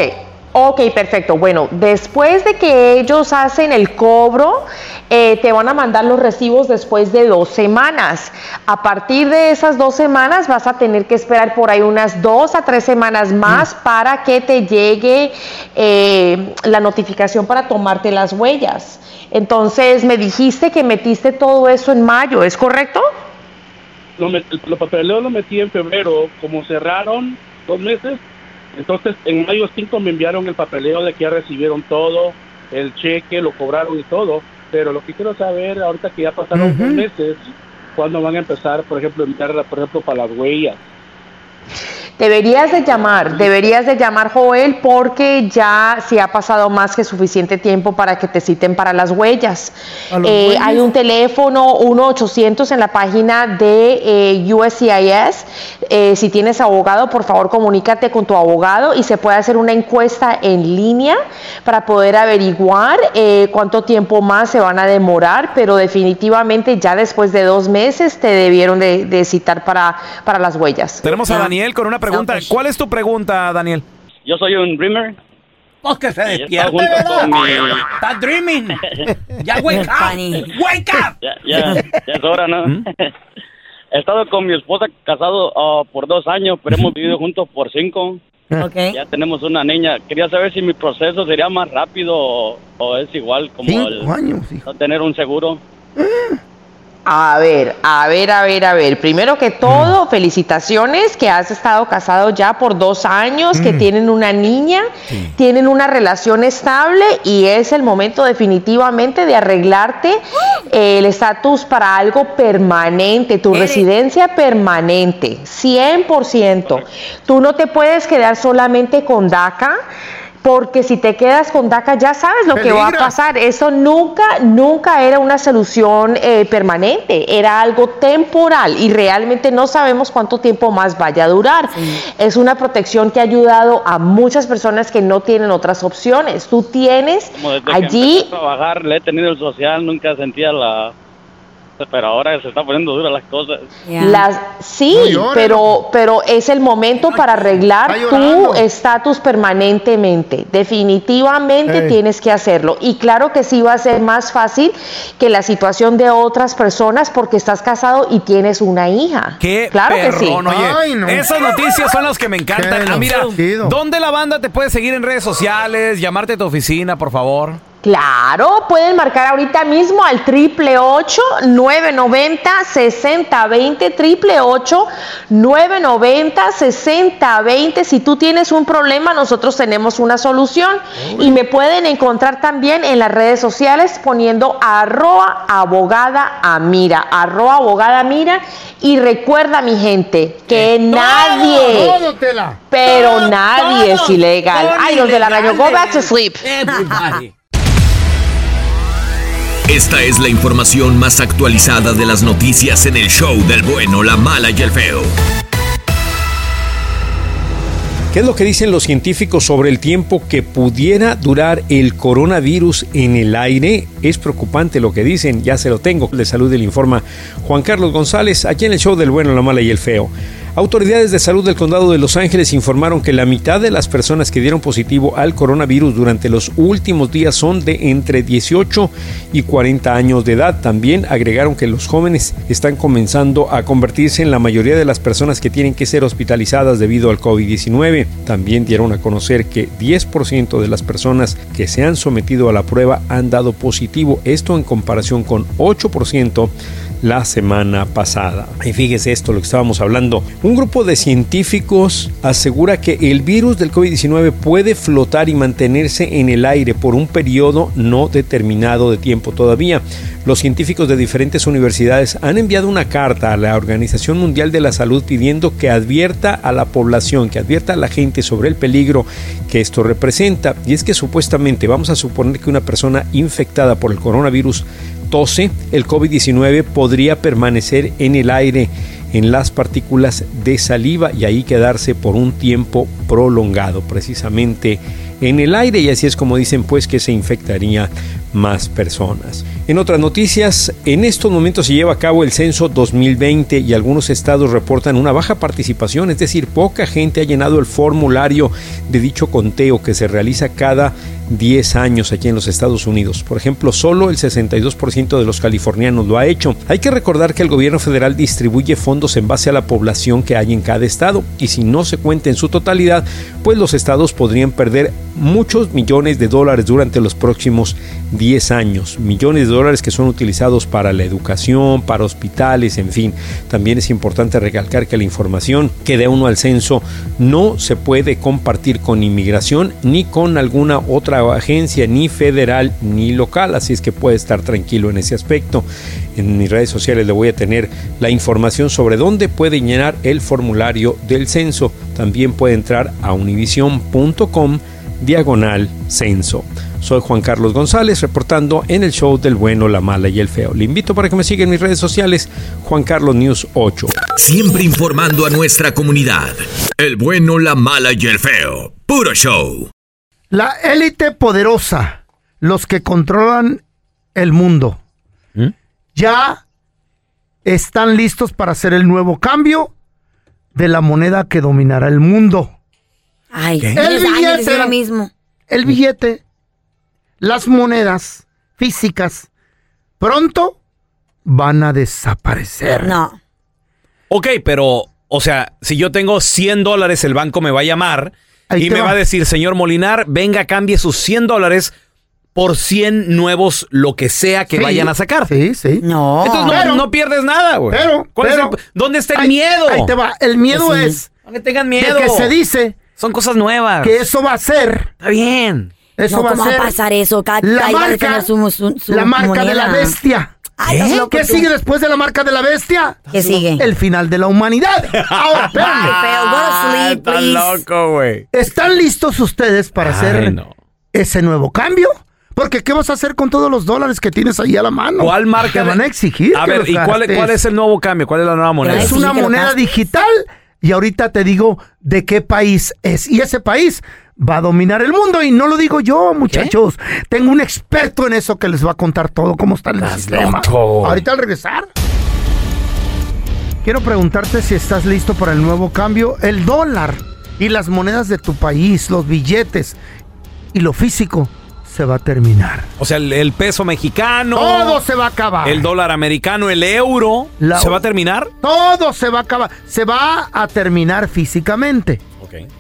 ok, perfecto. Bueno, después de que ellos hacen el cobro, eh, te van a mandar los recibos después de dos semanas. A partir de esas dos semanas vas a tener que esperar por ahí unas dos a tres semanas más para que te llegue eh, la notificación para tomarte las huellas. Entonces, me dijiste que metiste todo eso en mayo, ¿es correcto? Lo, met- lo papeleo lo metí en febrero, como cerraron, dos meses. Entonces, en mayo 5 me enviaron el papeleo de que ya recibieron todo, el cheque, lo cobraron y todo. Pero lo que quiero saber, ahorita que ya pasaron dos meses, ¿cuándo van a empezar, por ejemplo, a enviar, por ejemplo, para las huellas? Deberías de llamar, deberías de llamar Joel porque ya se ha pasado más que suficiente tiempo para que te citen para las huellas. ¿A los Eh, hay un teléfono 1-800 en la página de eh, USCIS. Eh, si tienes abogado, por favor comunícate con tu abogado y se puede hacer una encuesta en línea para poder averiguar eh, cuánto tiempo más se van a demorar, pero definitivamente ya después de dos meses te debieron de, de citar para, para las huellas. Tenemos a Daniel con una pregunta. ¿Cuál es tu pregunta, Daniel? Yo soy un dreamer. Pues que se despierte, está junto con ¿verdad? mi- Está dreaming. Ya wake up. Wake up. Ya, ya, ya es hora, ¿no? He estado con mi esposa casado ah, por dos años, pero hemos vivido juntos por cinco. Ya tenemos una niña. Quería saber si mi proceso sería más rápido o, o es igual como Cinco el años, no tener un seguro. A ver, a ver, a ver, a ver. Primero que todo, felicitaciones que has estado casado ya por dos años, que tienen una niña, tienen una relación estable y es el momento definitivamente de arreglarte eh, el estatus para algo permanente, tu residencia permanente, 100%. Tú no te puedes quedar solamente con DACA. Porque si te quedas con DACA ya sabes lo que va a pasar. Eso nunca, nunca era una solución eh, permanente, era algo temporal y realmente no sabemos cuánto tiempo más vaya a durar. Es una protección que ha ayudado a muchas personas que no tienen otras opciones. Tú tienes Como desde que allí a trabajar, le he tenido el social, nunca sentía la... Pero ahora se están poniendo duras las cosas. Las, sí, No pero, pero es el momento para arreglar tu estatus permanentemente. Definitivamente tienes que hacerlo. Y claro que sí va a ser más fácil que la situación de otras personas porque estás casado y tienes una hija. Qué claro que sí. perrón, oye. Ay, no. Esas noticias son las que me encantan. Ah, mira. ¿dónde la banda te puede seguir en redes sociales? Llamarte a tu oficina, por favor. Claro, pueden marcar ahorita mismo al triple ocho nueve noventa sesenta veinte triple ocho nueve noventa sesenta veinte. Si tú tienes un problema, nosotros tenemos una solución y me pueden encontrar también en las redes sociales poniendo arroba abogada amira, arroba abogada amira y recuerda mi gente que nadie, Todo, Tela. pero nadie es ilegal. Ay, los de la radio, go back to sleep. Everybody. Esta es la información más actualizada de las noticias en el show del bueno, la mala y el feo. ¿Qué es lo que dicen los científicos sobre el tiempo que pudiera durar el coronavirus en el aire? Es preocupante lo que dicen, ya se lo tengo. De salud le informa Juan Carlos González, aquí en el show del bueno, la mala y el feo. Autoridades de salud del condado de Los Ángeles informaron que la mitad de las personas que dieron positivo al coronavirus durante los últimos días son de entre 18 y 40 años de edad. También agregaron que los jóvenes están comenzando a convertirse en la mayoría de las personas que tienen que ser hospitalizadas debido al COVID-19. También dieron a conocer que 10% de las personas que se han sometido a la prueba han dado positivo, esto en comparación con 8% la semana pasada. Y fíjese esto, lo que estábamos hablando. Un grupo de científicos asegura que el virus del COVID-19 puede flotar y mantenerse en el aire por un periodo no determinado de tiempo todavía. Los científicos de diferentes universidades han enviado una carta a la Organización Mundial de la Salud pidiendo que advierta a la población, que advierta a la gente sobre el peligro que esto representa. Y es que supuestamente vamos a suponer que una persona infectada por el coronavirus tose, el COVID-19 podría permanecer en el aire, en las partículas de saliva y ahí quedarse por un tiempo prolongado, precisamente en el aire y así es como dicen pues que se infectaría más personas. En otras noticias, en estos momentos se lleva a cabo el censo 2020 y algunos estados reportan una baja participación, es decir, poca gente ha llenado el formulario de dicho conteo que se realiza cada 10 años aquí en los Estados Unidos. Por ejemplo, solo el 62% de los californianos lo ha hecho. Hay que recordar que el gobierno federal distribuye fondos en base a la población que hay en cada estado y si no se cuenta en su totalidad, pues los estados podrían perder muchos millones de dólares durante los próximos 10 años. Millones de dólares que son utilizados para la educación, para hospitales, en fin. También es importante recalcar que la información que dé uno al censo no se puede compartir con inmigración ni con alguna otra agencia, ni federal ni local. Así es que puede estar tranquilo en ese aspecto. En mis redes sociales le voy a tener la información sobre dónde puede llenar el formulario del censo. También puede entrar a univision.com diagonal censo. Soy Juan Carlos González reportando en el show del bueno, la mala y el feo. Le invito para que me siga en mis redes sociales, Juan Carlos News 8. Siempre informando a nuestra comunidad. El bueno, la mala y el feo. Puro show. La élite poderosa, los que controlan el mundo, ya están listos para hacer el nuevo cambio de la moneda que dominará el mundo. Ay, ¿Qué? el billete. es lo mismo. El billete, las monedas físicas, pronto van a desaparecer. No. Ok, pero, o sea, si yo tengo 100 dólares, el banco me va a llamar Ahí y me va. va a decir, señor Molinar, venga, cambie sus 100 dólares por 100 nuevos, lo que sea que Sí, vayan a sacar. Sí, sí. No. Entonces no, Pero- no pierdes nada, güey. Pero, ¿Cuál es pero- el- ¿Dónde está el Ahí- miedo? Ahí te va. El miedo Sí. es No que tengan de miedo. que se dice Son cosas nuevas. que eso va a ser. Está bien. Eso no, va ¿cómo a ser va a pasar eso? Cada la país va a marca, tener su, su- su la marca de la bestia. Loco ¿Qué tú. sigue después de la marca de la bestia? ¿Qué sigue? El final de la humanidad. Ahora, espérame. Ay, feo, go to sleep, Está please. loco, güey. ¿Están listos ustedes para hacer no. ese nuevo cambio? Porque ¿qué vas a hacer con todos los dólares que tienes ahí a la mano? ¿Cuál marca? Te van a exigir. A que ver, los ¿y cuál, cuál es el nuevo cambio? ¿Cuál es la nueva moneda? Es una moneda digital y ahorita te digo de qué país es. Y ese país va a dominar el mundo y no lo digo yo, muchachos. Tengo un experto en eso que les va a contar todo cómo está el sistema. loco. Ahorita al regresar. Quiero preguntarte si estás listo para el nuevo cambio. El dólar y las monedas de tu país, los billetes y lo físico se va a terminar. O sea, el, el peso mexicano. Todo se va a acabar. El dólar americano, el euro. La- ¿Se va a terminar? Todo se va a acabar. Se va a terminar físicamente.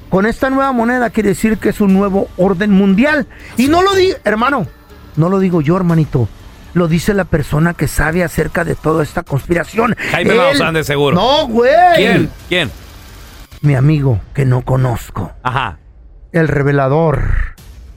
Con esta nueva moneda quiere decir que es un nuevo orden mundial. Y no lo digo, hermano, no lo digo yo, hermanito. Lo dice la persona que sabe acerca de toda esta conspiración. Jaime Maussan, de seguro. No, güey. ¿Quién? ¿Quién? Mi amigo que no conozco. Ajá. El revelador.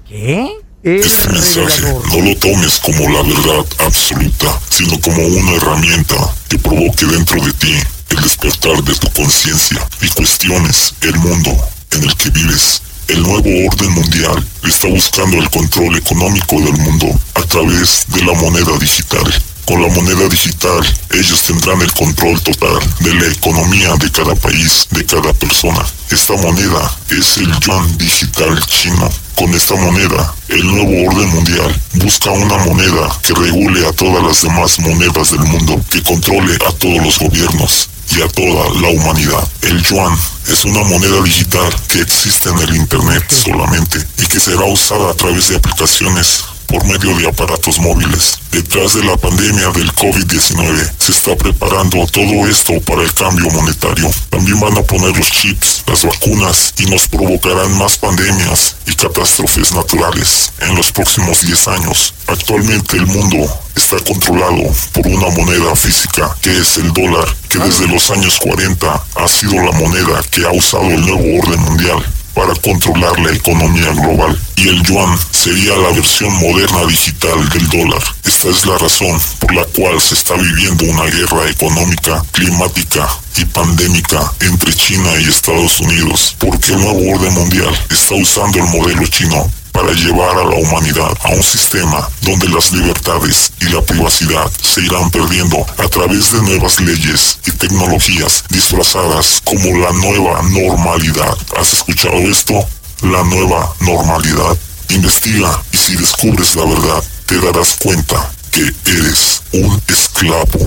¿Qué? El Este mensaje no lo tomes como la verdad absoluta, sino como una herramienta que provoque dentro de ti el despertar de tu conciencia y cuestiones el mundo en el que vives. El nuevo orden mundial está buscando el control económico del mundo a través de la moneda digital. Con la moneda digital, ellos tendrán el control total de la economía de cada país, de cada persona. Esta moneda es el yuan digital chino. Con esta moneda, el nuevo orden mundial busca una moneda que regule a todas las demás monedas del mundo, que controle a todos los gobiernos y a toda la humanidad. El yuan es una moneda digital que existe en el Internet solamente y que será usada a través de aplicaciones por medio de aparatos móviles. Detrás de la pandemia del COVID-19 se está preparando todo esto para el cambio monetario. También van a poner los chips, las vacunas y nos provocarán más pandemias y catástrofes naturales en los próximos 10 años. Actualmente el mundo está controlado por una moneda física que es el dólar, que desde los años 40 ha sido la moneda que ha usado el nuevo orden mundial para controlar la economía global y el yuan sería la versión moderna digital del dólar. Esta es la razón por la cual se está viviendo una guerra económica, climática y pandémica entre China y Estados Unidos, porque el nuevo orden mundial está usando el modelo chino para llevar a la humanidad a un sistema donde las libertades y la privacidad se irán perdiendo a través de nuevas leyes y tecnologías disfrazadas como la nueva normalidad. ¿Has escuchado esto? La nueva normalidad. Investiga y si descubres la verdad, te darás cuenta que eres un esclavo.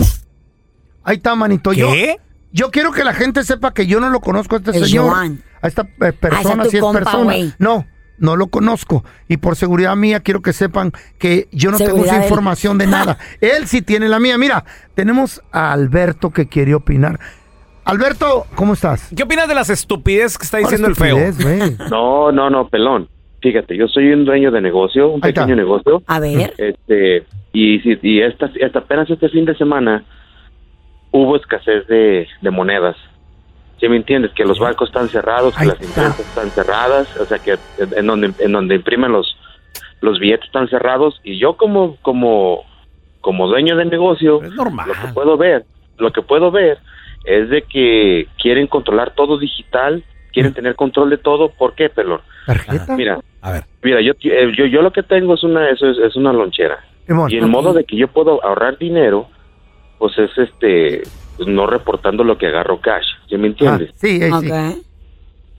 Ahí está, manito. Yo, ¿Qué? yo quiero que la gente sepa que yo no lo conozco a este El señor. Joan. A esta eh, persona, tu si es compa, persona. güey. No, no lo conozco. Y por seguridad mía quiero que sepan que yo no tengo esa información de nada. Él sí tiene la mía. Mira, tenemos a Alberto que quiere opinar. Alberto, ¿cómo estás? ¿Qué opinas de las estupideces que está diciendo el ¿Cuál feo? No, no, no, pelón. fíjate, yo soy un dueño de negocio, un pequeño negocio. A ver. Este, y, y esta, esta- apenas este fin de semana hubo escasez de, de monedas. ¿Sí me entiendes? Que los bancos están cerrados, que las empresas están cerradas, o sea, que en, donde, en donde imprimen los, los billetes están cerrados. Y yo como, como, como dueño de negocio, lo que puedo ver, lo que puedo ver es de que quieren controlar todo digital, quieren tener control de todo. ¿Por qué, pelón? Mira, A ver. Mira, yo, eh, yo, yo lo que tengo es una, eso es, es una lonchera. Y el modo de que yo puedo ahorrar dinero, pues es este, no reportando lo que agarro cash. ¿Sí me entiendes? sí, eh, sí.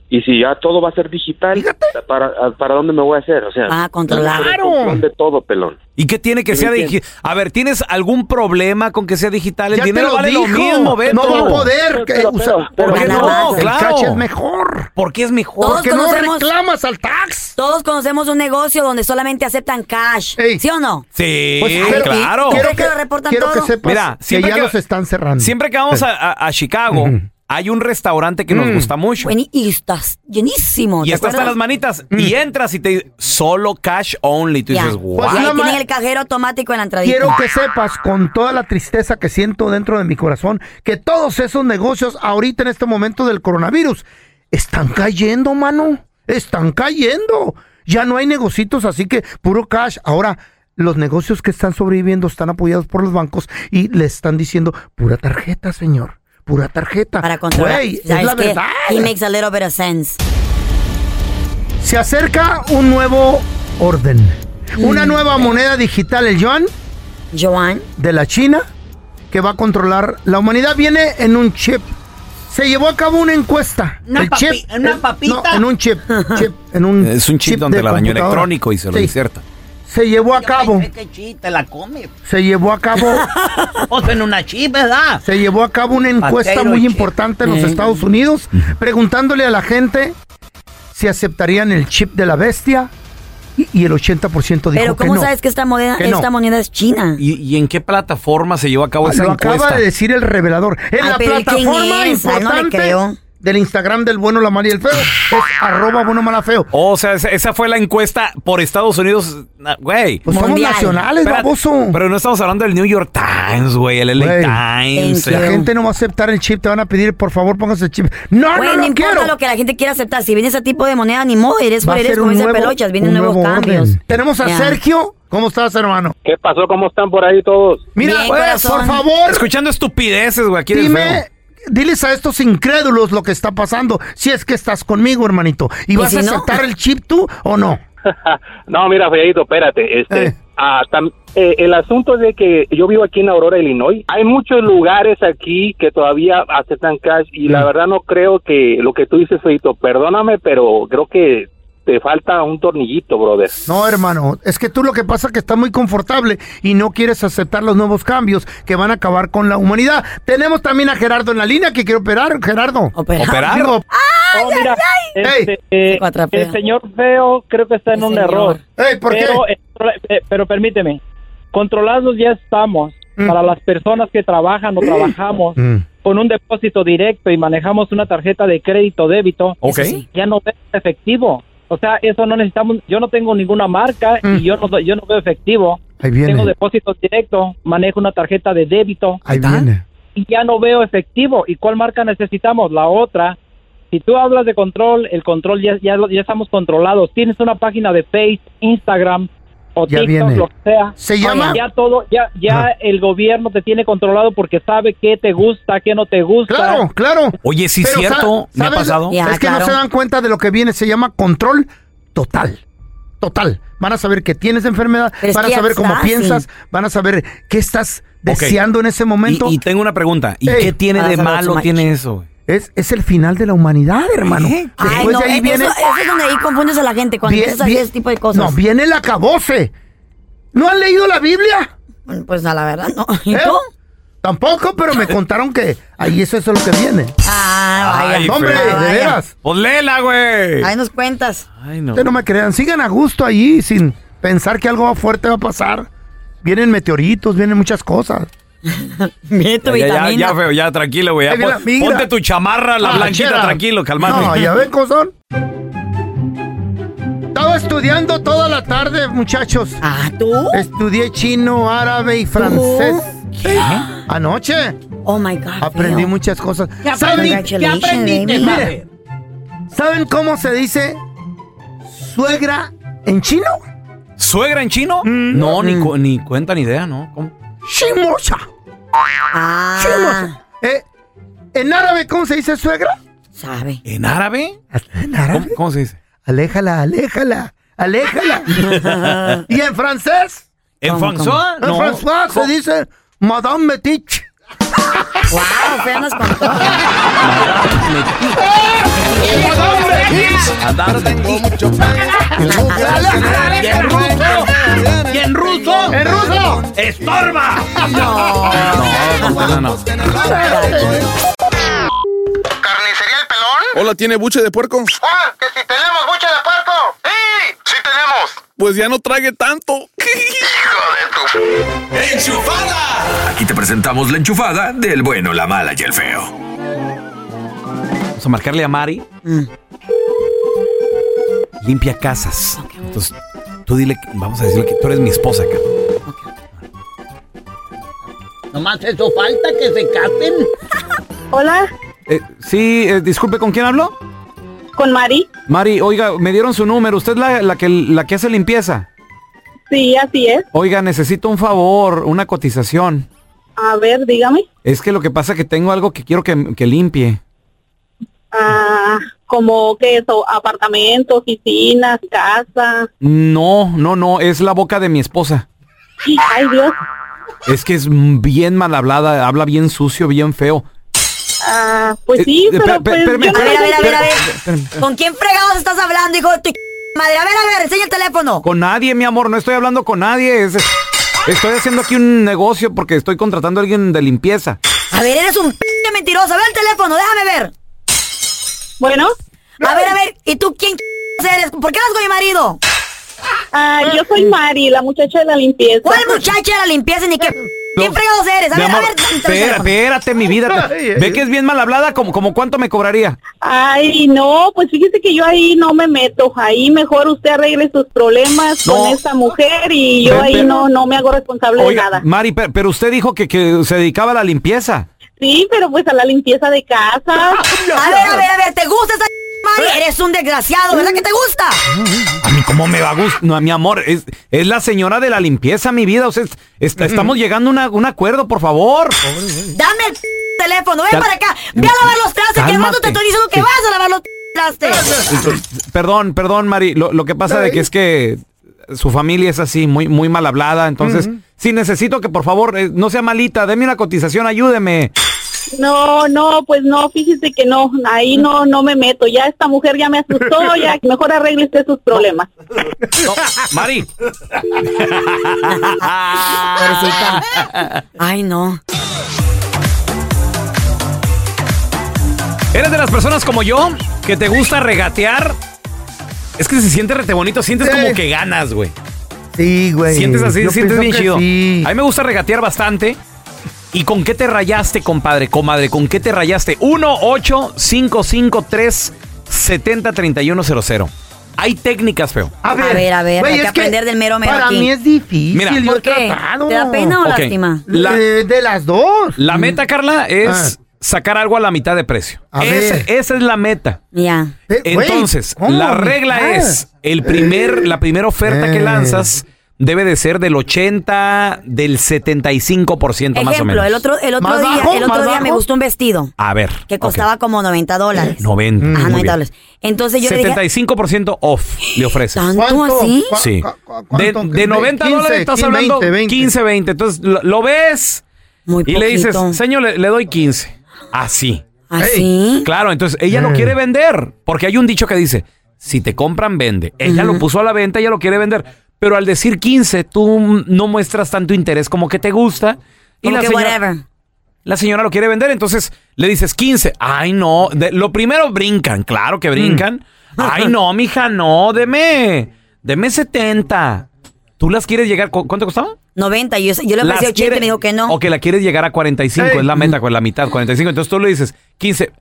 Y si ya todo va a ser digital, ¿para, ¿para dónde me voy a hacer? O sea, Ah, controlar. control de todo, pelón. ¿Y qué tiene que ¿Sí sea digital? A ver, ¿tienes algún problema con que sea digital? El Ya te dinero lo vale dijo. lo mismo, Beto. No va a poder. que ¿Por qué no? El Claro. cash es mejor. ¿Por qué es mejor? Todos Porque no reclamas al tax. Todos conocemos un negocio donde solamente aceptan cash. ¿Sí o no? Sí, Pues, pero- claro. Quiero que lo reportan quiero todo. que sepas Mira, que siempre ya que- los están cerrando. Siempre que vamos a, a- a Chicago, hay un restaurante que nos Mm. gusta mucho. Buen- y estás llenísimo. Y ¿te está hasta acuerdas? las manitas. Y entras y te dice, solo cash only. Tú Ya. dices, Y wow. ahí tienen el cajero automático en la entradita. Quiero que sepas con toda la tristeza que siento dentro de mi corazón que todos esos negocios ahorita en este momento del coronavirus están cayendo, mano. Están cayendo. Ya no hay negocios así que puro cash. Ahora los negocios que están sobreviviendo están apoyados por los bancos y le están diciendo pura tarjeta, señor. Pura tarjeta. Para controlar. Güey, es ¿Sabes la qué? verdad. He makes a little bit of sense. Se acerca un nuevo orden. Una nueva moneda digital, el yuan. Yuan. De la China, que va a controlar la humanidad. Viene en un chip. Se llevó a cabo una encuesta. Una el papi- chip. una papita. no, en un chip. chip, en un Es un chip, donde de la dañó electrónico y se lo Sí. inserta. Se llevó a cabo. ¿Qué chiste la come? Se llevó a cabo. O sea, en una chip, ¿verdad? Se llevó a cabo una encuesta muy chip. importante en los Eh. Estados Unidos, preguntándole a la gente si aceptarían el chip de la bestia y, el 80% dijo Pero que ¿cómo no. sabes que esta moneda, Que no. esta moneda es china? ¿Y, y en qué plataforma se llevó a cabo esa Lo encuesta? acaba de decir el revelador. En Ay, la pero ¿quién plataforma no le importante creo. Del Instagram del bueno, la mala y el feo es arroba bueno, mala, feo. O sea, esa, esa fue la encuesta por Estados Unidos, güey. Pues somos Mundial. nacionales, baboso. Pero no estamos hablando del New York Times, güey, el LA Güey, Times. La gente no va a aceptar el chip, te van a pedir, por favor, póngase el chip. No, Güey, no, no no importa quiero. lo que la gente quiera aceptar. Si viene ese tipo de moneda, ni modo, eres por eres, como dice Pelochas, vienen un nuevos nuevo cambios. orden. Tenemos a Ya. Sergio. ¿Cómo estás, hermano? ¿Qué pasó? ¿Cómo están por ahí todos? Mira, Bien, güey, corazón. por favor, Escuchando estupideces, güey, aquí en el feo. Diles a estos incrédulos lo que está pasando. Si es que estás conmigo, hermanito. ¿Y ¿Y vas si a no? aceptar el chip tú o no? No, mira, Feito, espérate. Este, ah, tam- eh, el asunto es de que yo vivo aquí en Aurora, Illinois. Hay muchos lugares aquí que todavía aceptan cash y Mm. la verdad no creo que lo que tú dices, Feito, perdóname, pero creo que te falta un tornillito, brother. No, hermano, es que tú lo que pasa es que estás muy confortable y no quieres aceptar los nuevos cambios que van a acabar con la humanidad. Tenemos también a Gerardo en la línea que quiere operar, Gerardo. ¿Operar? Digo, Oh, mira, este, eh, el señor feo creo que está en un error. Ey, ¿por qué? pero, eh, eh, pero permíteme, controlados ya estamos Mm. para las personas que trabajan o trabajamos con un depósito directo y manejamos una tarjeta de crédito débito, Ok. ya no veo efectivo. O sea, eso no necesitamos, yo no tengo ninguna marca y yo no, yo no veo efectivo. Ahí viene. Tengo depósito directo, manejo una tarjeta de débito Ahí viene. y ya no veo efectivo. ¿Y cuál marca necesitamos? La otra. Si tú hablas de control, el control ya, ya, lo- ya estamos controlados. Tienes una página de Face, Instagram o Ya TikTok, viene. lo que sea. Se llama- Ya todo, ya, ya Ajá. el gobierno te tiene controlado porque sabe qué te gusta, qué no te gusta. Claro, claro. Oye, sí es Pero, cierto, sa- me ha pasado. es que no se dan cuenta de lo que viene, se llama control total. Total. Van a saber que tienes enfermedad, Pero van a saber cómo está, piensas, sí. van a saber qué estás deseando en ese momento. Y, y tengo una pregunta. ¿Y Ey. qué tiene Ah, de malo tiene eso? Es, es el final de la humanidad, hermano. Ay, Después no, de ahí eso, viene. eso es donde ahí confundes a la gente cuando empiezas a hacer ese tipo de cosas. No, viene el acabose. ¿No han leído la Biblia? Pues a la verdad, no. ¿Y ¿Eh? tú? Tampoco, pero me contaron que ahí eso, eso es lo que viene. Ah, vaya. Ay, hombre, feo. de veras. Pues léela, güey. Ahí nos cuentas. Ay, no. Ustedes no me crean, sigan a gusto ahí sin pensar que algo fuerte va a pasar. Vienen meteoritos, vienen muchas cosas. Tu Ya, ya, ya, feo, ya, tranquilo, güey. ponte tu chamarra, la Ah, blanquita, chera. tranquilo, calmate. No, ya ven cómo son. Todo estudiando toda la tarde, muchachos. ¿Ah, tú? Estudié chino, árabe y francés. ¿Qué? Anoche. Oh my God. Aprendí feo. muchas cosas. ¿Qué ¿Saben, aprendiste? ¿Qué aprendiste, Mire? ¿Saben cómo se dice suegra en chino? ¿Suegra en chino? No, ni, cu- ni cuenta ni idea, ¿no? ¿Cómo? Ah. Shimosa. Eh, ¿En árabe cómo se dice suegra? ¿Sabe? ¿En árabe? ¿En árabe? ¿Cómo, cómo se dice? Aléjala, aléjala, aléjala. ¿Y en francés? ¿En François? En No. François se dice Madame Metich. Wow, feo nos contó. Andar tengo mucho ¿Y en ruso? ¿Y en ruso? ¡En ruso! ¡Estorba! No. No, no, no. ¿Carnicería El Pelón? Hola, ¿tiene buche de puerco? ¡Ah! ¡Que si tenemos buche de puerco! ¡Sí! ¡Sí tenemos! Pues ya no trague tanto. ¡Hijo de tu... ¡Enchufada! Aquí te presentamos la enchufada del bueno, la mala y el feo. Vamos a marcarle a Mari. Limpia casas. Entonces, tú dile, que- vamos a decirle que tú eres mi esposa acá. Nomás eso falta que se casen. Hola, Eh, sí, eh, disculpe, ¿con quién hablo? con Mari. Mari, oiga, me dieron su número. ¿Usted es la, la que, la que hace limpieza? Sí, así es. Oiga, necesito un favor, una cotización. A ver, dígame. Es que lo que pasa es que tengo algo que quiero que, que limpie. Ah, como que eso, apartamento, oficinas, casa. No, no, no, es la boca de mi esposa. Ay, Dios. Es que es bien mal hablada, habla bien sucio, bien feo. Ah, pues sí, Eh, pero pe- pe- pues espérame, yo no A ver, a ver, a ver, a ver. ¿Con quién fregados estás hablando, hijo de tu madre? A ver, a ver, enseña el teléfono. Con nadie, mi amor, no estoy hablando con nadie. es- estoy haciendo aquí un negocio porque estoy contratando a alguien de limpieza. A ver, eres un p mentiroso. Ve el teléfono, déjame ver. Bueno. A ver, a ver, ¿y tú quién eres? ¿Por qué vas con mi marido? Ah, yo soy Mari, la muchacha de la limpieza. ¿Cuál muchacha de la limpieza ni qué? ¿Quién fregados eres? A ver, a ver, teléfono. espérate, mi vida. Ay, ay, Ve ay. que es bien mal hablada, como, como cuánto me cobraría. Ay, no, pues fíjese que yo ahí no me meto. Ahí mejor usted arregle sus problemas No. con esta mujer y yo ahí pero- no no me hago responsable de nada. Mari, pe- pero usted dijo que, que se dedicaba a la limpieza. Sí, pero pues a la limpieza de casa. A ver, a ver, a ver, ¿te gusta esa Mari? Eres un desgraciado, ¿verdad que te gusta? A mí, ¿cómo me va a gustar? No, mi amor, es, es la señora de la limpieza, mi vida. O sea, es- est- estamos llegando a una- un acuerdo, por favor. Dame el teléfono, ven Cal- para acá. Ve a lavar los trastes, que además no te Cálmate. estoy diciendo que Sí. vas a lavar los trastes. Perdón, perdón, Mari. Lo, lo que pasa de que es que su familia es así, muy, muy mal hablada. Entonces, sí necesito que por favor eh, no sea malita. Deme una cotización, ayúdeme. No, no, pues no, fíjese que no, ahí no no me meto. Ya esta mujer ya me asustó, ya mejor arregle usted sus problemas. No, Mari. Ay, no. ¿Eres de las personas como yo que te gusta regatear? Es que se siente rete bonito, sientes como que ganas, güey. Sí, güey. Sientes así, Yo sientes bien chido. sí. A mí me gusta regatear bastante. ¿Y con qué te rayaste, compadre, comadre? ¿Con qué te rayaste? 1-855-370-3100. Hay técnicas, feo. A ver, a ver, güey, hay que es que aprender del mero mero Para aquí. mí es difícil. Mira. yo ¿Por he qué? tratado. ¿Te da pena o Ok. lástima? La- de, de las dos. La meta, Carla, es sacar algo a la mitad de precio. A Esa- ver. esa es la meta. Ya. Eh, güey, Entonces, ¿cómo? la regla Ah. es, el primer, la primera oferta que Eh. lanzas debe de ser del 80, del 75% más o Ejemplo, menos. el otro, el otro ¿Más día, bajo? el otro ¿Más día me gustó un vestido A ver. que costaba como 90 dólares. 90. Ajá, muy 90 bien. dólares. Entonces yo le dije, 75% off le ofreces. ¿tanto ¿Cuánto? así? ¿Cu- Sí. De, cuánto? de 90 15, dólares estás 15, hablando 20, 20. 15, 20. Entonces lo, lo ves Muy y le dices, poquito. señor, le, le doy 15. Así. ¿Así? Claro, entonces ella lo Eh. quiere vender. Porque hay un dicho que dice, si te compran, vende. Ella lo puso a la venta, ella lo quiere vender. Pero al decir 15, tú no muestras tanto interés como que te gusta. Y Como la que señora, whatever. la señora lo quiere vender, entonces le dices 15. Ay, no. De- lo primero brincan, claro que brincan. Ay, no, mija, no, deme. Deme 70. ¿Tú las quieres llegar? ¿cu- ¿Cuánto costaba? 90. Yo, yo le ofrecí 80 y me dijo que no. O que la quieres llegar a 45, Ey. es la meta con la mitad, 45. Entonces tú le dices 15.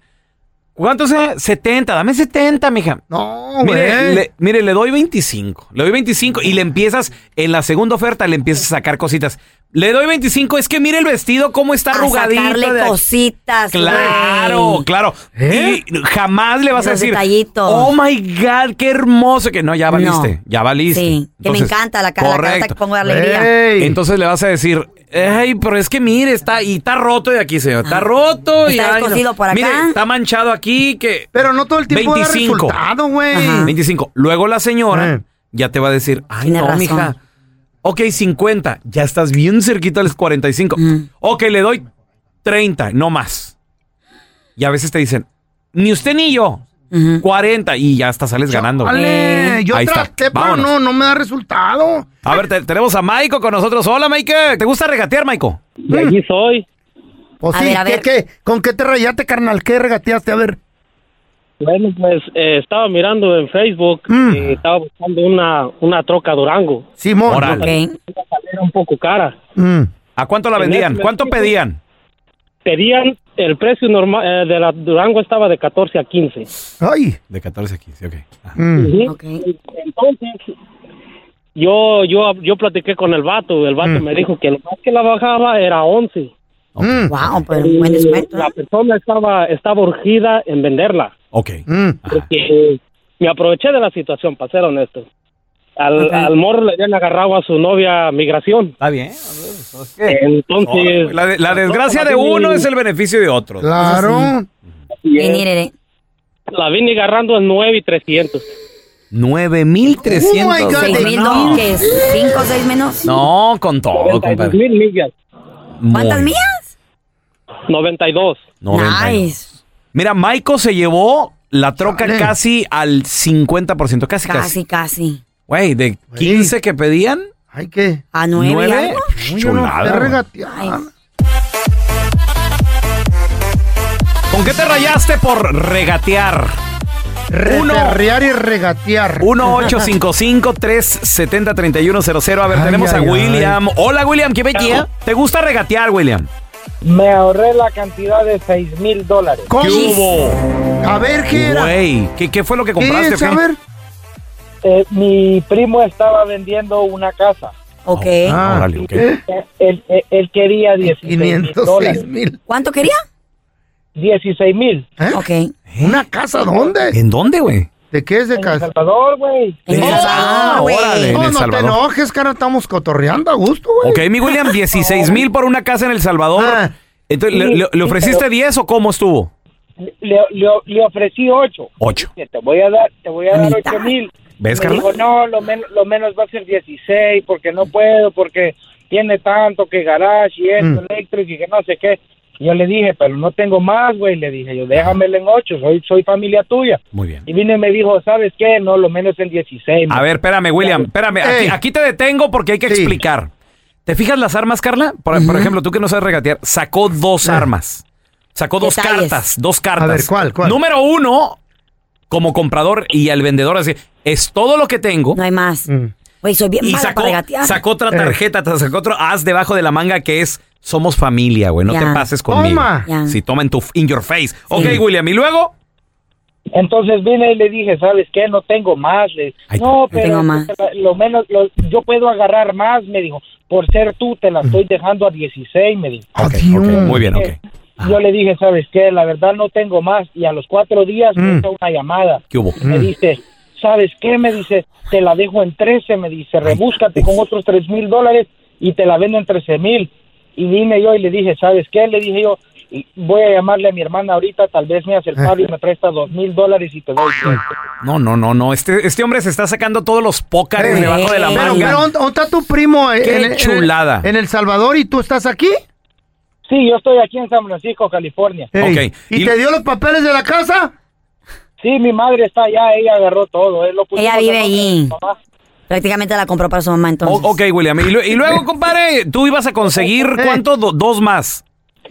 ¿Cuánto sea? 70, dame 70, mija. No, Mire, le, mire, le doy 25. Le doy 25 y le empiezas, en la segunda oferta le empiezas a sacar cositas. Le doy 25, es que mire el vestido cómo está A arrugadito. sacarle de cositas. Claro, güey. claro. Y jamás le vas a Los decir, detallitos. oh my God, qué hermoso. Que no, ya valiste, No. ya valiste. Sí, que me encanta la, ca- la carta correcto. que pongo de alegría. Entonces le vas a decir, ay, pero es que mire, está, y está roto de aquí, señor. Está roto. y, Está ay, no. por acá. Mire, está manchado aquí, que... Pero no todo el tiempo da 25. resultado, güey. Ajá. 25. Luego la señora ya te va a decir, ay, Tiene no, razón. mija. Ok, 50. Ya estás bien cerquita de los 45. Ok, le doy 30, no más. Y a veces te dicen, ni usted ni yo. 40 y ya hasta sales ganando. Vale, yo Ahí está. pero no, no me da resultado. A ver, te- tenemos a Maiko con nosotros. Hola, Maiko. ¿Te gusta regatear, Maiko? De aquí soy. Pues A sí, ver, a ¿qué, ver. qué? ¿Con qué te rayaste, carnal? ¿Qué regateaste? A ver. Bueno, pues eh, estaba mirando en Facebook y estaba buscando una, una troca Durango. Simón. Órale. Era un poco cara. ¿A cuánto la En vendían? ¿Cuánto pedían? Pedían, el precio normal eh, de la Durango estaba de 14 a 15. Ay. De 14 a 15, ok. Ujú. Entonces, yo, yo, yo platiqué con el vato. El vato me dijo que lo más que la bajaba era 11. Wow, pero buen descuento. La persona estaba, estaba urgida en venderla. Ok. Porque me aproveché de la situación, para ser honesto. Al, Ok. al morro le habían agarrado a su novia migración. Está bien. Entonces. La, de- la desgracia de uno es el beneficio de otro. Claro. La vine agarrando en 9 y 300. 9300. Oh my God, Seis mil, no. ¿no? ¿Qué? ¿Cinco o seis menos? No, con todo, compadre. mil millas. ¿Cuántas millas? 92. 92. Nice. Mira, Maiko se llevó la troca casi al 50%, casi, casi. Casi, casi. Güey, de 15 que pedían, Ay, ¿qué? ¿A nueve, ¿Nueve? Uy, no Chulada, regatear. ¿con qué te rayaste por regatear? Reperrear y regatear. 1-855-370-3100. A ver, Ay, tenemos a ay, William. Hola, William, ¿qué metía? ¿Te gusta regatear, William? Me ahorré la cantidad de 6 mil dólares. ¿Qué hubo? A ver, ¿qué era? Güey, ¿qué, qué fue lo que compraste? es? o A qué? ver. Eh, mi primo estaba vendiendo una casa. Ok. Ah, órale, ok. Él, él- él quería 16 mil dólares. mil. ¿Cuánto quería? 16 mil. Ok. ¿Una casa dónde? ¿En dónde, güey? ¿De qué es de En El casa? Salvador, güey. En El Salvador, güey. órale, en No, El no te Salvador. enojes, cara, estamos cotorreando a gusto, güey. Ok, mi William, 16 mil por una casa en El Salvador. Ah. Entonces, ¿le, Sí, le- le sí, ofreciste pero- 10 o cómo estuvo? Le, le, le ofrecí 8. 8. Te voy a dar, te voy a La dar mitad. 8 mil. ¿Ves, Me Carla? dijo, no, lo, men- lo menos va a ser 16 porque no puedo, porque tiene tanto que garage y esto, Mm. eléctrico y que no sé qué. Yo le dije, pero no tengo más, güey. Le dije, yo déjamelo en 8, soy, soy familia tuya. Muy bien. Y vine y me dijo, ¿sabes qué? No, lo menos en 16. A ver, espérame, William, espérame. Aquí, te detengo porque hay que Sí. explicar. ¿Te fijas las armas, Carla? Por, por ejemplo, tú que no sabes regatear, sacó dos armas. Sacó dos Detalles. cartas, dos cartas. A ver, ¿cuál, cuál? Número uno, como comprador y al vendedor, así, es todo lo que tengo. No hay más. Mm. Güey, soy bien Y mala sacó, para regatear. sacó otra Eh. tarjeta, sacó otro as debajo de la manga que es somos familia, güey. No te pases conmigo. Toma. Si toma en tu in your face. Ok, William, y luego. Entonces vine y le dije, ¿sabes qué? No tengo más. Le- Ay, no, no pero tengo más. lo menos, lo- yo puedo agarrar más, me dijo. Por ser tú, te la estoy dejando a 16, me dijo. Ok, Adiós. ok, muy bien, ok. Yo le dije, ¿sabes qué? La verdad no tengo más. Y a los cuatro días me Mm. hizo una llamada. ¿Qué hubo? Me dice, ¿sabes qué? Me dice, te la dejo en 13. Me dice, rebúscate con otros 3 mil dólares y te la vendo en 13 mil. Y vine yo y le dije, ¿sabes qué? Le dije yo, y voy a llamarle a mi hermana ahorita, tal vez me hace el paro y me presta dos mil dólares y te doy. tiempo". No, no, no, no. Este, este hombre se está sacando todos los pócares debajo de la Pero, manga. pero, ¿dónde está tu primo? Qué en- en- chulada. En, El Salvador y tú estás aquí. Sí, yo estoy aquí en San Francisco, California. Ey, Ok. ¿Y, Y- te dio los papeles de la casa? Sí, mi madre está allá, ella agarró todo. él lo Ella vive allí. Prácticamente la compró para su mamá O- entonces. ok, William. Y, y luego, compadre, tú ibas a conseguir cuánto? Do- dos más.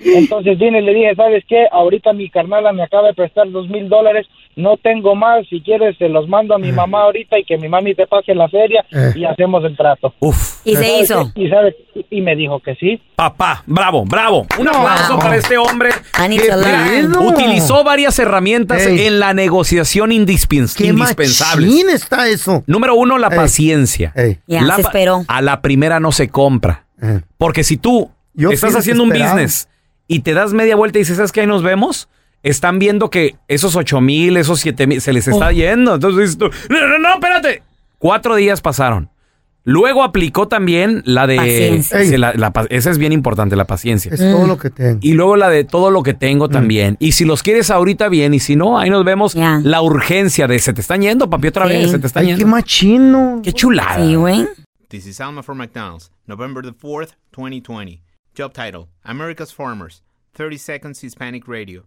Entonces vine y le dije, ¿sabes qué? Ahorita mi carnala me acaba de prestar dos mil dólares no tengo más, si quieres se los mando a mi mamá ahorita y que mi mami te pase la feria Eh. y hacemos el trato. Uf. ¿Y se ¿Sabes hizo? Y, sabes, y me dijo que sí. Papá, bravo, bravo. Un aplauso para este hombre. Que utilizó varias herramientas Ey. en la negociación indispens- Qué indispensables. machín está eso. Número uno, la paciencia. Ya, La se pa- esperó. A la primera no se compra. Porque si tú Yo estás haciendo un business y te das media vuelta y dices, ¿sabes qué? Ahí nos vemos. Están viendo que esos ocho mil, esos siete mil, se les está Oh. yendo. Entonces dices tú, no, no, no, espérate. Cuatro días pasaron. Luego aplicó también la de... Paciencia. se la- la pa- esa es bien importante, la paciencia. Es todo lo que tengo. Y luego la de todo lo que Mm. tengo también. Y si los quieres ahorita bien, y si no, ahí nos vemos. La urgencia de se te están yendo, papi, otra vez, se te están Ay, yendo. qué machino. Qué chulada. Sí, güey. This is Alma for McDonald's, November the 4th, 2020. Job title America's Farmers, 30 Seconds Hispanic Radio.